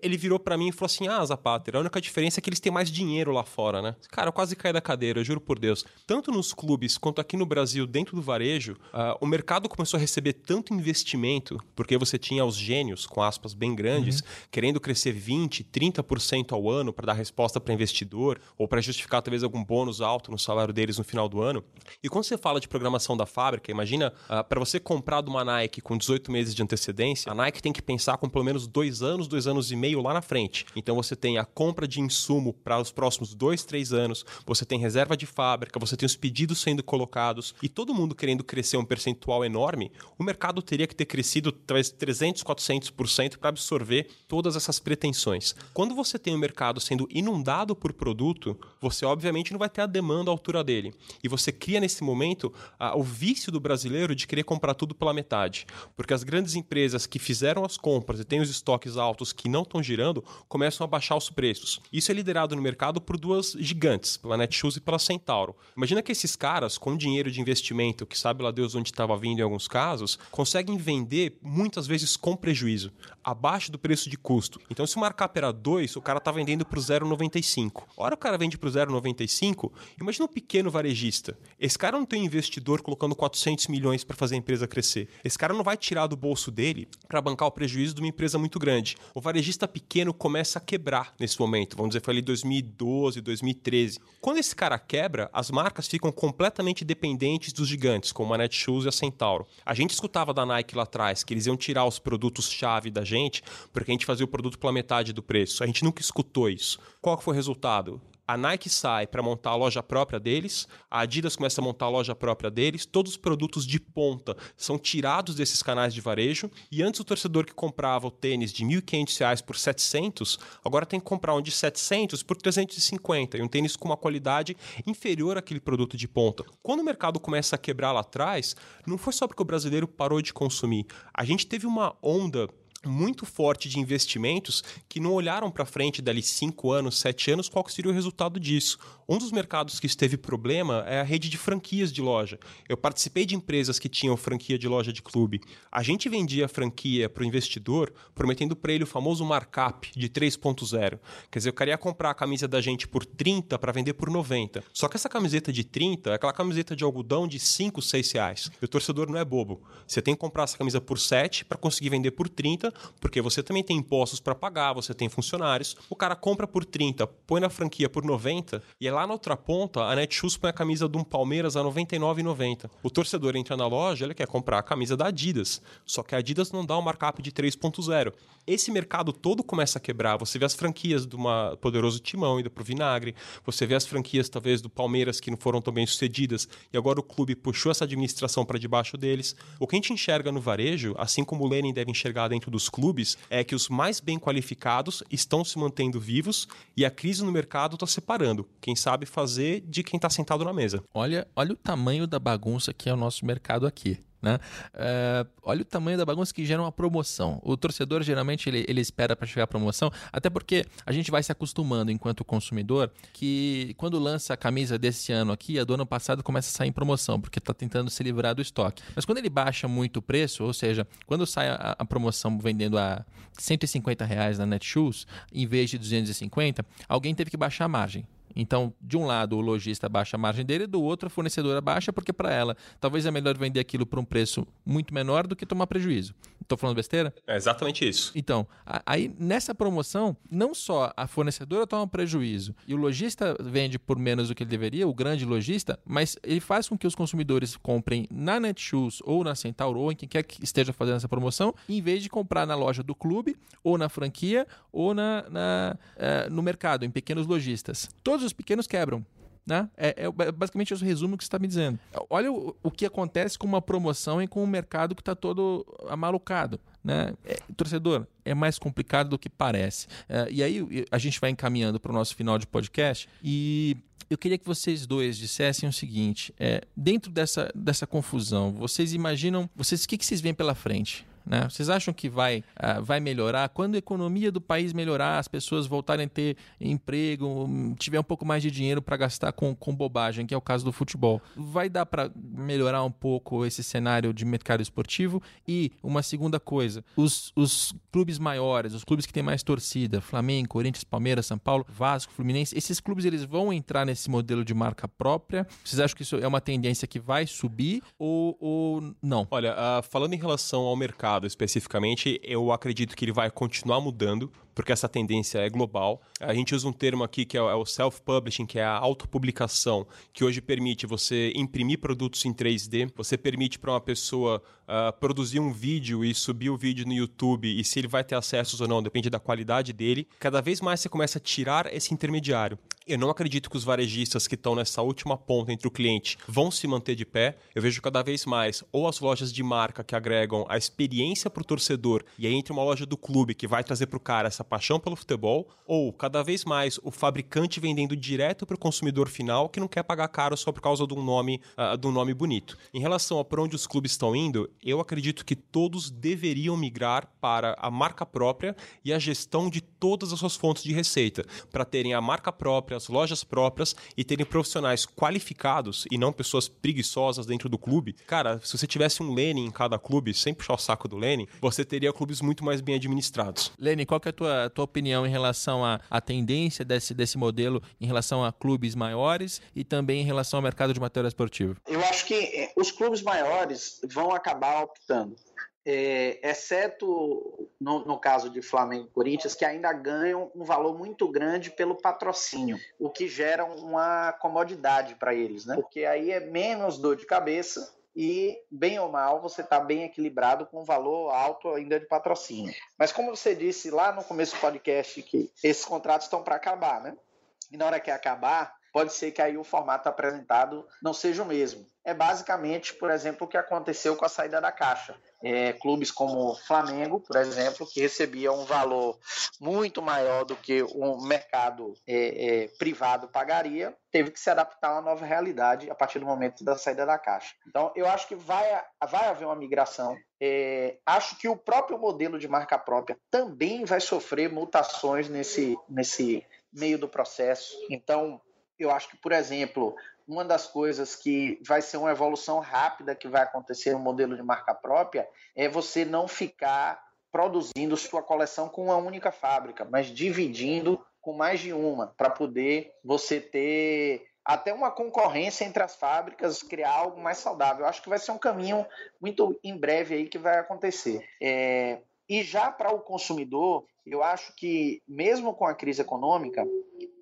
Ele virou para mim e falou assim: "Ah, Zapater, a única diferença é que eles têm mais dinheiro lá fora, né?" Cara, eu quase caí da cadeira, eu juro por Deus. Tanto nos clubes quanto aqui no Brasil, dentro do varejo, uh, o mercado começou a receber tanto investimento, porque você tinha os gênios, com aspas bem grandes, uhum. querendo crescer 20, 30% ao ano para dar resposta para investidor ou para justificar talvez algum bônus alto no salário deles no final do ano. E quando você fala de programação da fábrica, imagina uh, para você comprar de uma Nike com 18 meses de antecedência, a Nike tem que pensar com pelo menos dois anos, dois anos e meio lá na frente. Então você tem a compra de insumo para os próximos dois, três anos, você tem reserva de fábrica, você tem os pedidos sendo colocados e todo mundo querendo crescer um percentual enorme, o mercado teria que ter crescido talvez 300, 400% para absorver todas essas pretensões. Quando você tem o mercado sendo inundado por produto, você obviamente não vai ter a demanda à altura dele. E você cria nesse momento o vício do brasileiro de querer comprar tudo pela metade. Porque as grandes empresas que fizeram as compras e têm os estoques altos que não estão girando, começam a baixar os preços. Isso é liderado no mercado por duas gigantes, pela Netshoes e pela Centauro. Imagina que esses caras, com dinheiro de investimento, que sabe lá Deus onde estava vindo em alguns casos, conseguem vender muitas vezes com prejuízo, abaixo do preço de custo. Então, se o markup era 2, o cara está vendendo o 0,95. A hora o cara vende o 0,95, imagina um pequeno varejista. Esse cara não tem um investidor colocando 400 milhões para fazer a empresa crescer. Esse cara não vai tirar do bolso dele para bancar o prejuízo de uma empresa muito grande. O varejista pequeno começa a quebrar nesse momento. Vamos dizer, foi ali 2012, 2013. Quando esse cara quebra, as marcas ficam completamente dependentes dos gigantes, como a Netshoes e a Centauro. A gente escutava da Nike lá atrás que eles iam tirar os produtos-chave da gente porque a gente fazia o produto pela metade do preço. A gente nunca escutou isso. Qual foi o resultado? a Nike sai para montar a loja própria deles, a Adidas começa a montar a loja própria deles, todos os produtos de ponta são tirados desses canais de varejo, e antes o torcedor que comprava o tênis de R$ 1.500 por 700, agora tem que comprar um de 700 por 350, e um tênis com uma qualidade inferior àquele produto de ponta. Quando o mercado começa a quebrar lá atrás, não foi só porque o brasileiro parou de consumir. A gente teve uma onda muito forte de investimentos que não olharam para frente dali cinco anos, sete anos, qual seria o resultado disso. Um dos mercados que esteve problema é a rede de franquias de loja. Eu participei de empresas que tinham franquia de loja de clube. A gente vendia a franquia para o investidor, prometendo para ele o famoso markup de 3.0. Quer dizer, eu queria comprar a camisa da gente por 30 para vender por 90. Só que essa camiseta de 30 é aquela camiseta de algodão de 5, 6 reais. E o torcedor não é bobo. Você tem que comprar essa camisa por 7 para conseguir vender por 30 porque você também tem impostos para pagar, você tem funcionários. O cara compra por 30, põe na franquia por 90 e é lá na outra ponta a Netshoes põe a camisa de um Palmeiras a 99,90. O torcedor entra na loja, ele quer comprar a camisa da Adidas, só que a Adidas não dá um markup de 3.0. Esse mercado todo começa a quebrar. Você vê as franquias do uma poderoso Timão indo pro vinagre, você vê as franquias talvez do Palmeiras que não foram tão bem sucedidas e agora o clube puxou essa administração para debaixo deles. O que a gente enxerga no varejo, assim como o Lenin deve enxergar dentro dos clubes, é que os mais bem qualificados estão se mantendo vivos e a crise no mercado está separando. Quem sabe fazer de quem está sentado na mesa. Olha, olha o tamanho da bagunça que é o nosso mercado aqui. Né? Uh, olha o tamanho da bagunça que gera uma promoção. O torcedor geralmente ele, ele espera para chegar a promoção, até porque a gente vai se acostumando enquanto consumidor que quando lança a camisa desse ano aqui, a do ano passado começa a sair em promoção, porque está tentando se livrar do estoque. Mas quando ele baixa muito o preço, ou seja, quando sai a, a promoção vendendo a 150 reais na Netshoes, em vez de 250, alguém teve que baixar a margem. Então, de um lado, o lojista baixa a margem dele, do outro, a fornecedora baixa, porque para ela talvez é melhor vender aquilo por um preço muito menor do que tomar prejuízo. Estou falando besteira? É exatamente isso. Então, aí nessa promoção, não só a fornecedora toma prejuízo e o lojista vende por menos do que ele deveria, o grande lojista, mas ele faz com que os consumidores comprem na Netshoes ou na Centauro ou em quem quer que esteja fazendo essa promoção, em vez de comprar na loja do clube, ou na franquia, ou na, na uh, no mercado, em pequenos lojistas. Todos os pequenos quebram. Né? É, é basicamente o resumo que você está me dizendo. Olha o, o, que acontece com uma promoção e com um mercado que está todo amalucado. Né? É, torcedor, é mais complicado do que parece. É, e aí a gente vai encaminhando para o nosso final de podcast e eu queria que vocês dois dissessem o seguinte: é, dentro dessa, dessa confusão, vocês imaginam, vocês o que, que vocês veem pela frente? Né? Vocês acham que vai, uh, vai melhorar? Quando a economia do país melhorar, as pessoas voltarem a ter emprego, tiver um pouco mais de dinheiro para gastar com, com bobagem, que é o caso do futebol, vai dar para melhorar um pouco esse cenário de mercado esportivo? E uma segunda coisa, os, os clubes maiores, os clubes que têm mais torcida, Flamengo, Corinthians, Palmeiras, São Paulo, Vasco, Fluminense, esses clubes eles vão entrar nesse modelo de marca própria? Vocês acham que isso é uma tendência que vai subir ou, ou não? Olha, uh, falando em relação ao mercado, mercado especificamente, eu acredito que ele vai continuar mudando, porque essa tendência é global. A gente usa um termo aqui que é o é self-publishing, que é a autopublicação, que hoje permite você imprimir produtos em 3D, você permite para uma pessoa uh, produzir um vídeo e subir o vídeo no YouTube, e se ele vai ter acessos ou não, depende da qualidade dele. Cada vez mais você começa a tirar esse intermediário. Eu não acredito que os varejistas que estão nessa última ponta entre o cliente vão se manter de pé. Eu vejo cada vez mais ou as lojas de marca que agregam a experiência para o torcedor e aí entra uma loja do clube que vai trazer para o cara essa paixão pelo futebol, ou cada vez mais o fabricante vendendo direto para o consumidor final que não quer pagar caro só por causa de um nome, uh, de um nome bonito. Em relação a para onde os clubes estão indo, eu acredito que todos deveriam migrar para a marca própria e a gestão de todas as suas fontes de receita, para terem a marca própria próprias, lojas próprias e terem profissionais qualificados e não pessoas preguiçosas dentro do clube, cara, se você tivesse um Lenin em cada clube, sem puxar o saco do Lenin, você teria clubes muito mais bem administrados. Lenin, qual que é a tua, tua opinião em relação à, à tendência desse, desse modelo em relação a clubes maiores e também em relação ao mercado de material esportivo? Eu acho que eh, os clubes maiores vão acabar optando é, exceto no, no, caso de Flamengo e Corinthians, que ainda ganham um valor muito grande pelo patrocínio, o que gera uma comodidade para eles, né? Porque aí é menos dor de cabeça e, bem ou mal, você está bem equilibrado com um valor alto ainda de patrocínio. Mas como você disse lá no começo do podcast que esses contratos estão para acabar, né? E na hora que acabar, pode ser que aí o formato apresentado não seja o mesmo. É basicamente, por exemplo, o que aconteceu com a saída da Caixa. É, clubes como Flamengo, por exemplo, que recebia um valor muito maior do que o mercado é, é, privado pagaria, teve que se adaptar a uma nova realidade a partir do momento da saída da Caixa. Então, eu acho que vai, vai haver uma migração. É, acho que o próprio modelo de marca própria também vai sofrer mutações nesse, nesse meio do processo. Então, eu acho que, por exemplo, uma das coisas que vai ser uma evolução rápida que vai acontecer no modelo de marca própria é você não ficar produzindo sua coleção com uma única fábrica, mas dividindo com mais de uma, para poder você ter até uma concorrência entre as fábricas, criar algo mais saudável. Eu acho que vai ser um caminho muito em breve aí que vai acontecer. É, E já para o consumidor, eu acho que, mesmo com a crise econômica,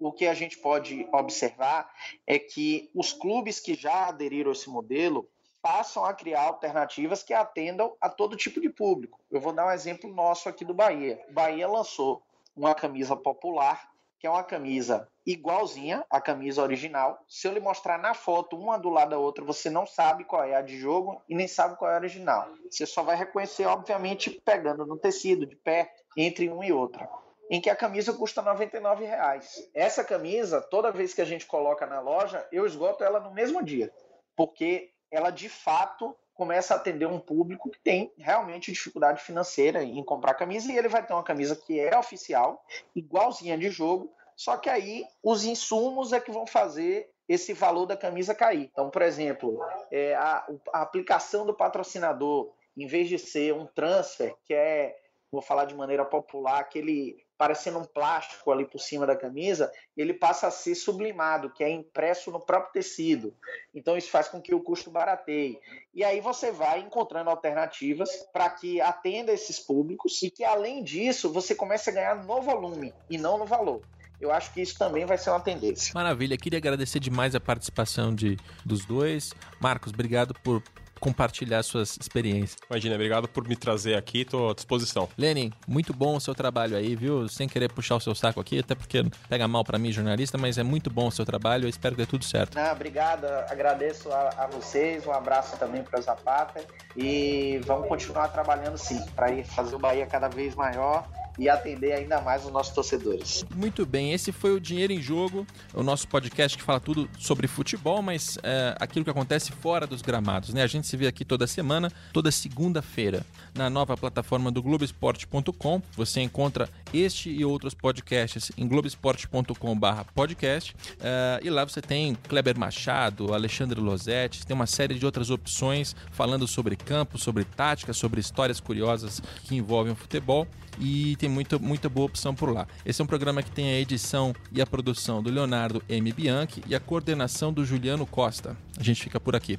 o que a gente pode observar é que os clubes que já aderiram a esse modelo passam a criar alternativas que atendam a todo tipo de público. Eu vou dar um exemplo nosso aqui do Bahia. O Bahia lançou uma camisa popular, que é uma camisa igualzinha à camisa original. Se eu lhe mostrar na foto uma do lado da outra, você não sabe qual é a de jogo e nem sabe qual é a original. Você só vai reconhecer, obviamente, pegando no tecido de perto entre uma e outra. Em que a camisa custa 99 reais. Essa camisa, toda vez que a gente coloca na loja, eu esgoto ela no mesmo dia. Porque ela de fato começa a atender um público que tem realmente dificuldade financeira em comprar camisa e ele vai ter uma camisa que é oficial, igualzinha de jogo, só que aí os insumos é que vão fazer esse valor da camisa cair. Então, por exemplo, é, a, a aplicação do patrocinador, em vez de ser um transfer, que é, vou falar de maneira popular, aquele parecendo um plástico ali por cima da camisa, ele passa a ser sublimado, que é impresso no próprio tecido. Então isso faz com que o custo barateie. E aí você vai encontrando alternativas para que atenda esses públicos e que além disso você comece a ganhar no volume e não no valor eu acho que isso também vai ser uma tendência. Maravilha, queria agradecer demais a participação de, dos dois. Marcos, obrigado por compartilhar suas experiências. Imagina, obrigado por me trazer aqui, estou à disposição. Lenin, muito bom o seu trabalho aí, viu? Sem querer puxar o seu saco aqui, até porque pega mal para mim, jornalista, mas é muito bom o seu trabalho, eu espero que dê tudo certo. Não, obrigado, agradeço a, a vocês, um abraço também para o Zapata e vamos continuar trabalhando sim, para ir fazer o Bahia cada vez maior e atender ainda mais os nossos torcedores. Muito bem, esse foi o Dinheiro em Jogo, o nosso podcast que fala tudo sobre futebol, mas é, aquilo que acontece fora dos gramados, né? A gente se vê aqui toda semana, toda segunda-feira, na nova plataforma do Globoesporte.com. Você encontra este e outros podcasts em globesport.com/podcast. É, e lá você tem Kleber Machado, Alexandre Losetti, tem uma série de outras opções falando sobre campo, sobre tática, sobre histórias curiosas que envolvem o futebol e tem muita, muita boa opção por lá. Esse é um programa que tem a edição e a produção do Leonardo M. Bianchi e a coordenação do Juliano Costa. A gente fica por aqui.